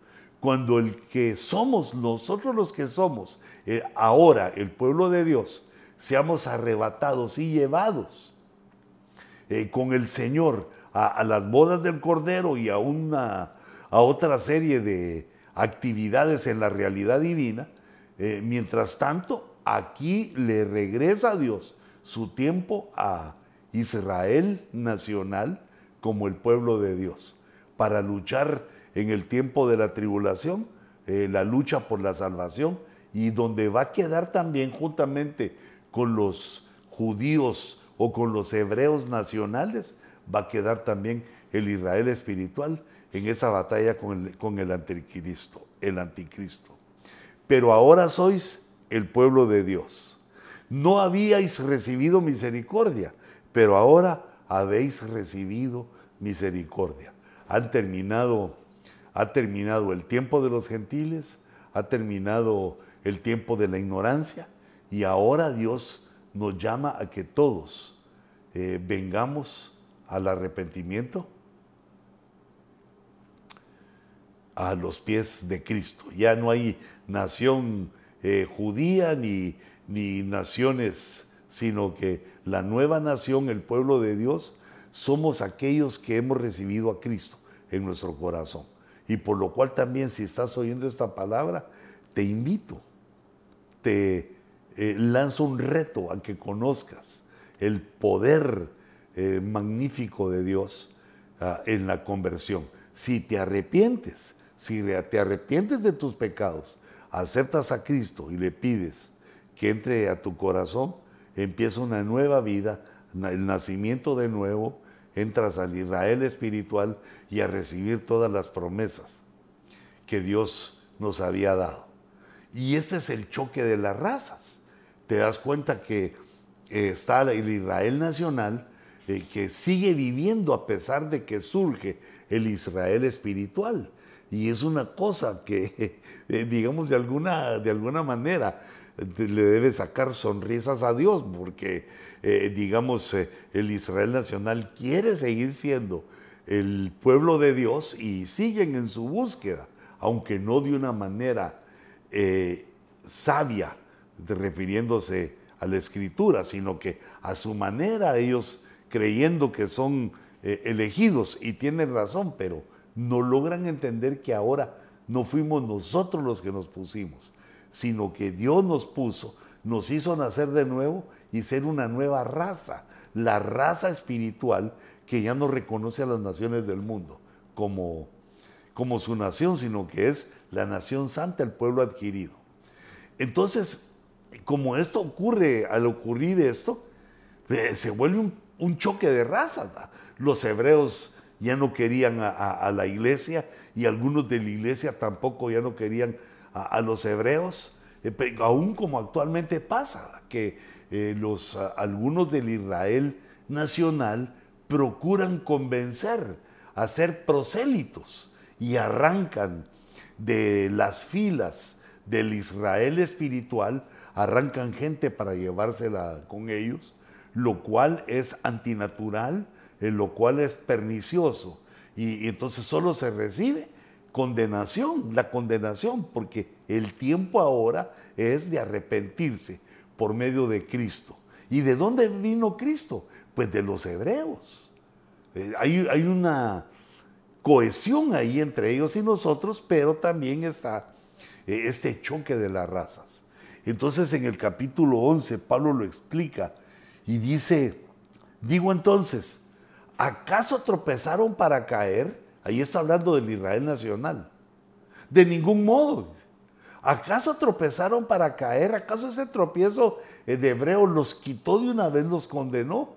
A: cuando el que somos, nosotros los que somos eh, ahora el pueblo de Dios, seamos arrebatados y llevados eh, con el Señor a, las bodas del Cordero y a, una, a otra serie de, actividades en la realidad divina. Eh, mientras tanto, aquí le regresa a Dios su tiempo a Israel nacional como el pueblo de Dios, para luchar en el tiempo de la tribulación, eh, la lucha por la salvación, y donde va a quedar también juntamente con los judíos o con los hebreos nacionales, va a quedar también el Israel espiritual, en esa batalla con el, con el anticristo, el anticristo. Pero ahora sois el pueblo de Dios. No habíais recibido misericordia, pero ahora habéis recibido misericordia. Han terminado, ha terminado el tiempo de los gentiles, ha terminado el tiempo de la ignorancia y ahora Dios nos llama a que todos eh, vengamos al arrepentimiento a los pies de Cristo. Ya no hay nación eh, judía ni, ni naciones, sino que la nueva nación, el pueblo de Dios, somos aquellos que hemos recibido a Cristo en nuestro corazón. Y por lo cual también si estás oyendo esta palabra, te invito, te eh, lanzo un reto a que conozcas el poder eh, magnífico de Dios ah, en la conversión. Si te arrepientes, si te arrepientes de tus pecados, aceptas a Cristo y le pides que entre a tu corazón, empieza una nueva vida el nacimiento de nuevo, entras al Israel espiritual y a recibir todas las promesas que Dios nos había dado. Y ese es el choque de las razas. Te das cuenta que eh, está el Israel nacional eh, que sigue viviendo a pesar de que surge el Israel espiritual. Y es una cosa que, [laughs] eh, digamos, de alguna, de alguna manera le debe sacar sonrisas a Dios, porque, digamos, el Israel nacional quiere seguir siendo el pueblo de Dios y siguen en su búsqueda, aunque no de una manera sabia, refiriéndose a la escritura, sino que a su manera ellos creyendo que son eh, elegidos y tienen razón, pero no logran entender que ahora no fuimos nosotros los que nos pusimos, sino que Dios nos puso, nos hizo nacer de nuevo y ser una nueva raza, la raza espiritual que ya no reconoce a las naciones del mundo como, como su nación, sino que es la nación santa, el pueblo adquirido. Entonces, como esto ocurre, al ocurrir esto, eh, se vuelve un, choque de razas. Los hebreos ya no querían a, la iglesia y algunos de la iglesia tampoco ya no querían a, los hebreos, eh, aún como actualmente pasa, que eh, los, algunos del Israel nacional procuran convencer a ser prosélitos y arrancan de las filas del Israel espiritual arrancan gente para llevársela con ellos, lo cual es antinatural, eh, lo cual es pernicioso. Y, entonces solo se recibe condenación, la condenación, porque el tiempo ahora es de arrepentirse por medio de Cristo. ¿Y de dónde vino Cristo? Pues de los hebreos. Eh, hay, hay, una cohesión ahí entre ellos y nosotros, pero también está eh, este choque de las razas. Entonces en el capítulo 11 Pablo lo explica y dice, digo entonces, ¿acaso tropezaron para caer? Ahí está hablando del Israel nacional. De ningún modo. ¿Acaso tropezaron para caer? ¿Acaso ese tropiezo de hebreo los quitó de una vez, los condenó?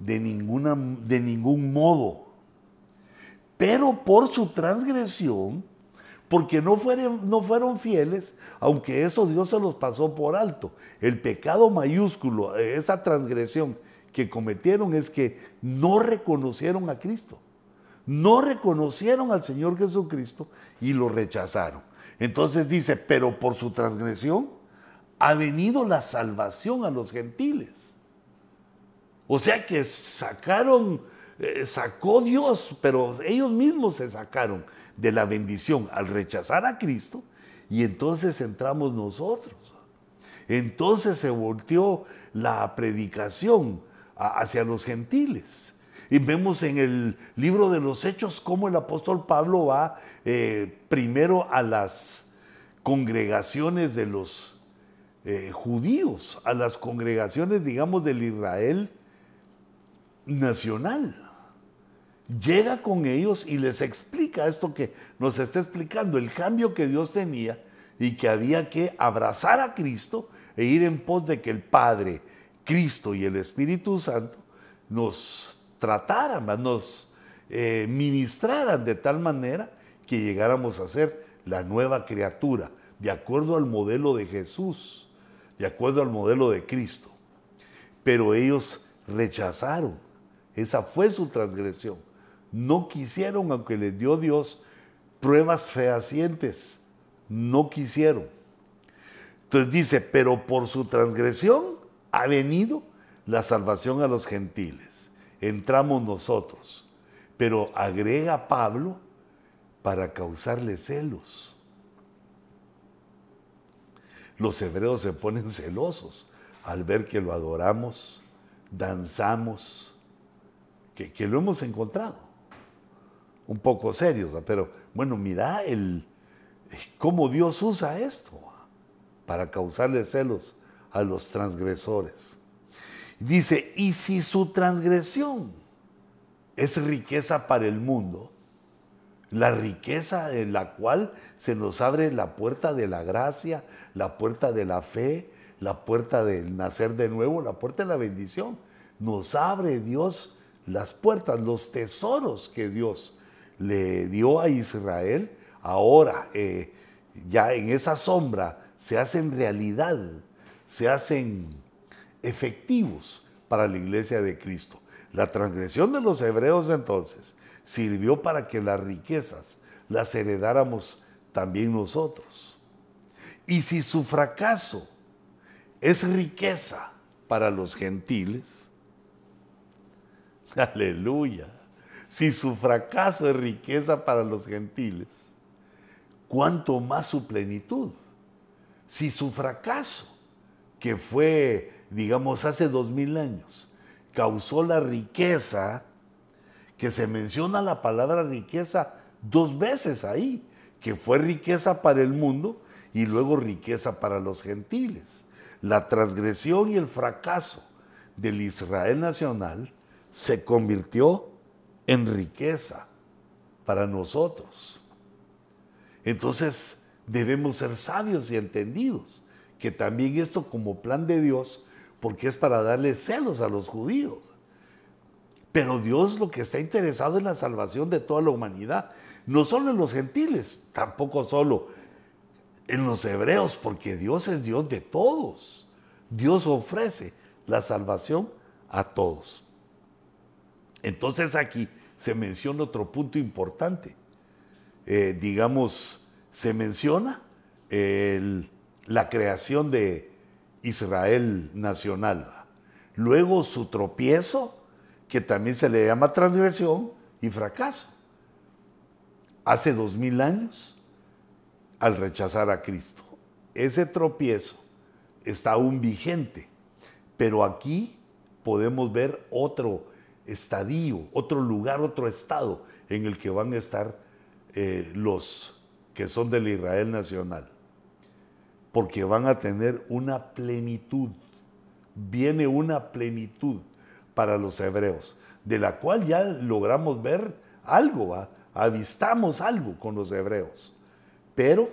A: De, ninguna, de ningún modo. Pero por su transgresión, porque no fueron, no fueron fieles, aunque eso Dios se los pasó por alto. El pecado mayúsculo, esa transgresión que cometieron es que no reconocieron a Cristo. No reconocieron al Señor Jesucristo y lo rechazaron. Entonces dice, pero por su transgresión ha venido la salvación a los gentiles. O sea que sacaron, eh, sacó Dios, pero ellos mismos se sacaron de la bendición al rechazar a Cristo y entonces entramos nosotros. Entonces se volteó la predicación hacia los gentiles. Y vemos en el libro de los Hechos cómo el apóstol Pablo va eh, primero a las congregaciones de los eh, judíos, a las congregaciones, digamos, del Israel nacional. Llega con ellos y les explica esto que nos está explicando, el cambio que Dios tenía y que había que abrazar a Cristo e ir en pos de que el Padre, Cristo y el Espíritu Santo nos trataran, nos eh, ministraran de tal manera que llegáramos a ser la nueva criatura, de acuerdo al modelo de Jesús, de acuerdo al modelo de Cristo. Pero ellos rechazaron, esa fue su transgresión no quisieron, aunque les dio Dios pruebas fehacientes, no quisieron. Entonces dice, pero por su transgresión ha venido la salvación a los gentiles. Entramos nosotros. Pero agrega Pablo para causarle celos. Los hebreos se ponen [laughs] celosos al ver que lo adoramos, danzamos, que, que lo hemos encontrado un poco serios, pero bueno, mira el, cómo Dios usa esto para causarle celos a los transgresores. Dice, y si su transgresión es riqueza para el mundo, la riqueza en la cual se nos abre la puerta de la gracia, la puerta de la fe, la puerta del nacer de nuevo, la puerta de la bendición. nos abre Dios las puertas, los tesoros que Dios le dio a Israel, ahora eh, ya en esa sombra se hacen realidad, se hacen efectivos para la iglesia de Cristo. La transgresión de los hebreos entonces sirvió para que las riquezas las heredáramos también nosotros. Y si su fracaso es riqueza para los gentiles, [laughs] aleluya, si su fracaso es riqueza para los gentiles, ¿cuánto más su plenitud? Si su fracaso, que fue, digamos, hace dos mil años, causó la riqueza, que se menciona la palabra riqueza dos veces ahí, que fue riqueza para el mundo y luego riqueza para los gentiles. La transgresión y el fracaso del Israel nacional se convirtió en riqueza para nosotros. Entonces debemos ser sabios y entendidos que también esto como plan de Dios, porque es para darle celos a los judíos. Pero Dios lo que está interesado es la salvación de toda la humanidad, no solo en los gentiles, tampoco solo en los hebreos, porque Dios es Dios de todos. Dios ofrece la salvación a todos. Entonces aquí se menciona otro punto importante. Eh, digamos, se menciona la creación de Israel nacional. Luego su tropiezo, que también se le llama transgresión y fracaso. Hace dos mil años, al rechazar a Cristo. Ese tropiezo está aún vigente, pero aquí podemos ver otro estadio, otro lugar, otro estado en el que van a estar eh, los que son del Israel nacional. Porque van a tener una plenitud, viene una plenitud para los hebreos, de la cual ya logramos ver algo, avistamos algo con los hebreos. Pero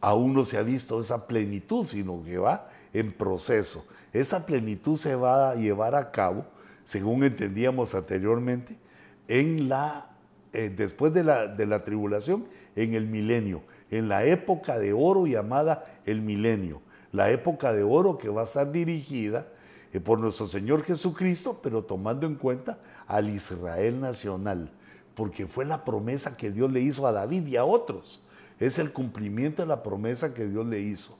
A: aún no se ha visto esa plenitud, sino que va en proceso. Esa plenitud se va a llevar a cabo según entendíamos anteriormente, en la, eh, después de la, de la tribulación, en el milenio, en la época de oro llamada el milenio, la época de oro que va a estar dirigida eh, por nuestro Señor Jesucristo, pero tomando en cuenta al Israel nacional, porque fue la promesa que Dios le hizo a David y a otros. Es el cumplimiento de la promesa que Dios le hizo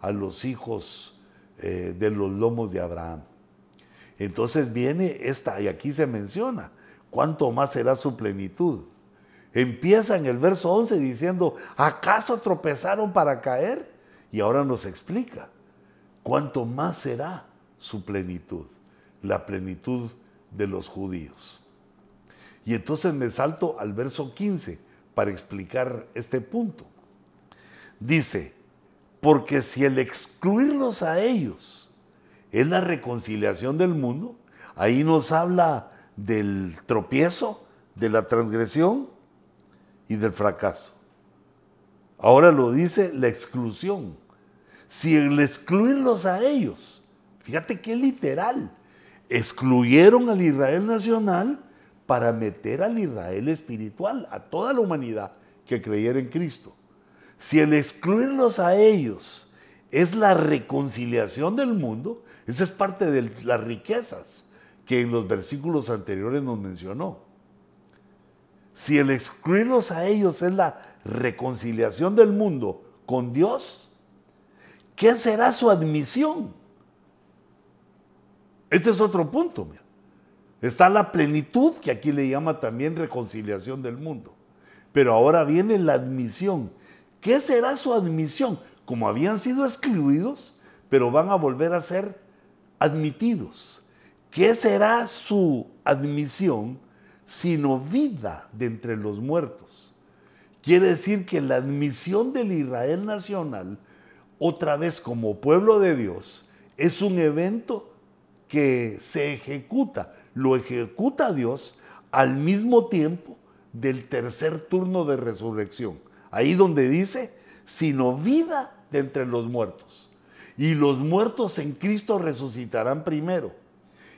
A: a los hijos eh, de los lomos de Abraham. Entonces viene esta, y aquí se menciona, ¿cuánto más será su plenitud? Empieza en el verso 11 diciendo, ¿acaso tropezaron para caer? Y ahora nos explica, ¿cuánto más será su plenitud? La plenitud de los judíos. Y entonces me salto al verso 15 para explicar este punto. Dice, porque si el excluirlos a ellos es la reconciliación del mundo. Ahí nos habla del tropiezo, de la transgresión y del fracaso. Ahora lo dice la exclusión. Si el excluirlos a ellos, fíjate qué literal, excluyeron al Israel nacional para meter al Israel espiritual, a toda la humanidad que creyera en Cristo. Si el excluirlos a ellos es la reconciliación del mundo, esa es parte de las riquezas que en los versículos anteriores nos mencionó. Si el excluirlos a ellos es la reconciliación del mundo con Dios, ¿qué será su admisión? Este es otro punto. Está la plenitud, que aquí le llama también reconciliación del mundo. Pero ahora viene la admisión. ¿Qué será su admisión? Como habían sido excluidos, pero van a volver a ser admitidos. ¿Qué será su admisión sino vida de entre los muertos? Quiere decir que la admisión del Israel nacional, otra vez como pueblo de Dios, es un evento que se ejecuta, lo ejecuta Dios al mismo tiempo del tercer turno de resurrección. Ahí donde dice, sino vida de entre los muertos y los muertos en Cristo resucitarán primero.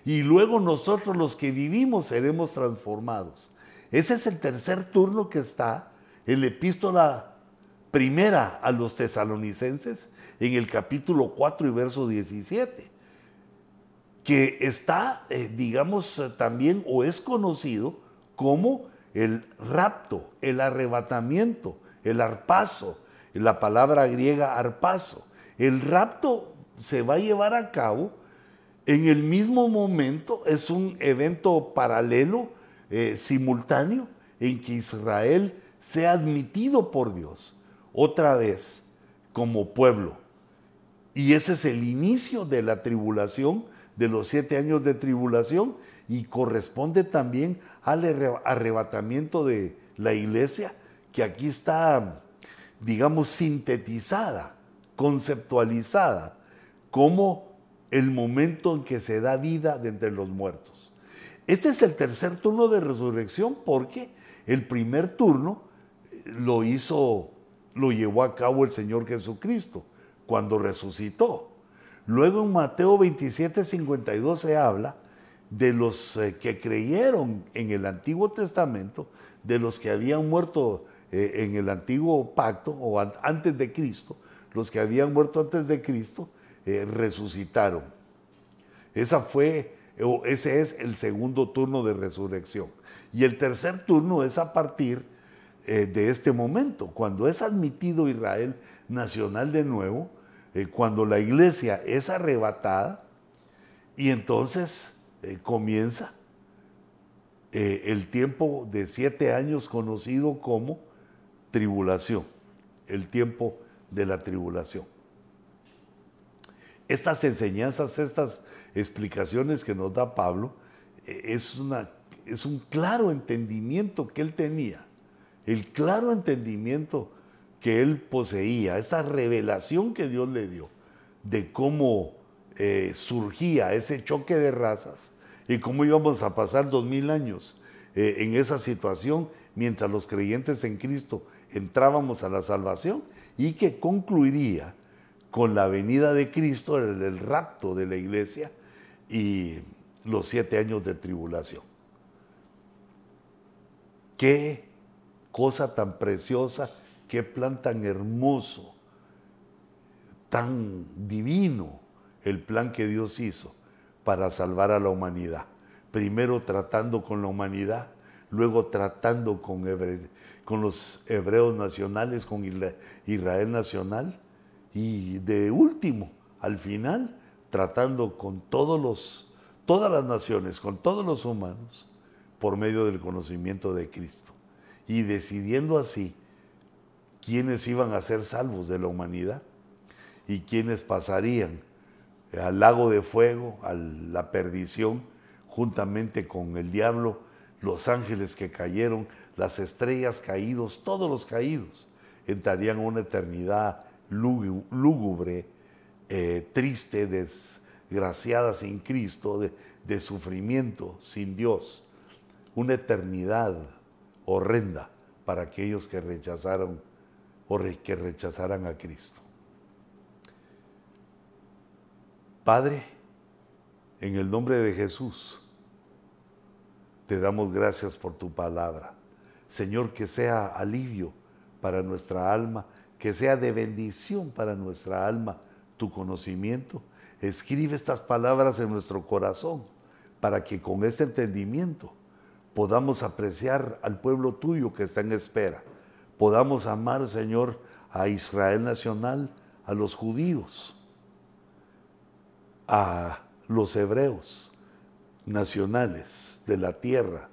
A: Y luego nosotros los que vivimos seremos transformados. Ese es el tercer turno que está en la epístola primera a los tesalonicenses en el capítulo 4 y verso 17, que está, eh, digamos, también o es conocido como el rapto, el arrebatamiento, el arpazo, la palabra griega arpazo. El rapto se va a llevar a cabo en el mismo momento, es un evento paralelo, eh, simultáneo, en que Israel sea admitido por Dios otra vez como pueblo. Y ese es el inicio de la tribulación, de los siete años de tribulación, y corresponde también al arrebatamiento de la iglesia, que aquí está, digamos, sintetizada, conceptualizada, como el momento en que se da vida de entre los muertos. Este es el tercer turno de resurrección porque el primer turno eh, lo hizo, lo llevó a cabo el Señor Jesucristo cuando resucitó. Luego en Mateo 27, 52 se habla de los eh, que creyeron en el Antiguo Testamento, de los que habían muerto eh, en el Antiguo Pacto o antes de Cristo, los que habían muerto antes de Cristo, eh, resucitaron. Esa fue, ese es el segundo turno de resurrección. Y el tercer turno es a partir de este momento, cuando es admitido Israel nacional de nuevo, cuando la iglesia es arrebatada, y entonces eh, comienza eh, el tiempo de siete años conocido como tribulación, el tiempo de la tribulación. Estas enseñanzas, estas explicaciones que nos da Pablo, eh, es, una, es un claro entendimiento que él tenía, el claro entendimiento que él poseía, esa revelación que Dios le dio de cómo surgía ese choque de razas y cómo íbamos a pasar dos mil años eh, en esa situación mientras los creyentes en Cristo entrábamos a la salvación y que concluiría con la venida de Cristo, el, el rapto de la iglesia y los siete años de tribulación. Qué cosa tan preciosa, qué plan tan hermoso, tan divino el plan que Dios hizo para salvar a la humanidad. Primero tratando con la humanidad, luego tratando con, con los hebreos nacionales, con Israel nacional, y de último, al final, tratando con todos los, todas las naciones, con todos los humanos, por medio del conocimiento de Cristo. Y decidiendo así quiénes iban a ser salvos de la humanidad y quiénes pasarían al lago de fuego, a la perdición, juntamente con el diablo, los ángeles que cayeron, las estrellas caídos, todos los caídos, entrarían a una eternidad lúgubre, eh, triste, desgraciada sin Cristo, de, de sufrimiento sin Dios, una eternidad horrenda para aquellos que rechazaron o que rechazaran a Cristo. Padre, en el nombre de Jesús, te damos gracias por tu palabra. Señor, que sea alivio para nuestra alma, que sea de bendición para nuestra alma tu conocimiento. Escribe estas palabras en nuestro corazón para que con este entendimiento podamos apreciar al pueblo tuyo que está en espera. Podamos amar, Señor, a Israel nacional, a los judíos a los hebreos nacionales de la tierra,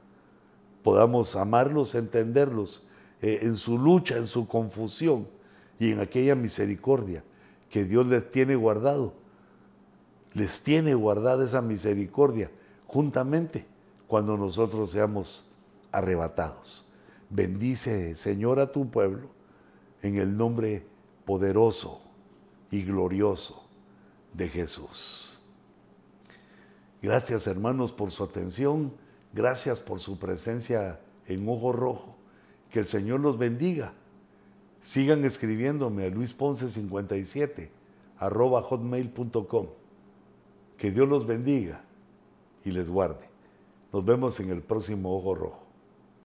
A: podamos amarlos, entenderlos eh, en su lucha, en su confusión y en aquella misericordia que Dios les tiene guardado. Les tiene guardada esa misericordia juntamente cuando nosotros seamos arrebatados. Bendice, Señor, a tu pueblo en el nombre poderoso y glorioso de Jesús. Gracias hermanos por su atención, gracias por su presencia en Ojo Rojo. Que el Señor los bendiga. Sigan escribiéndome a luisponce57 arroba. Que Dios los bendiga y les guarde. Nos vemos en el próximo Ojo Rojo.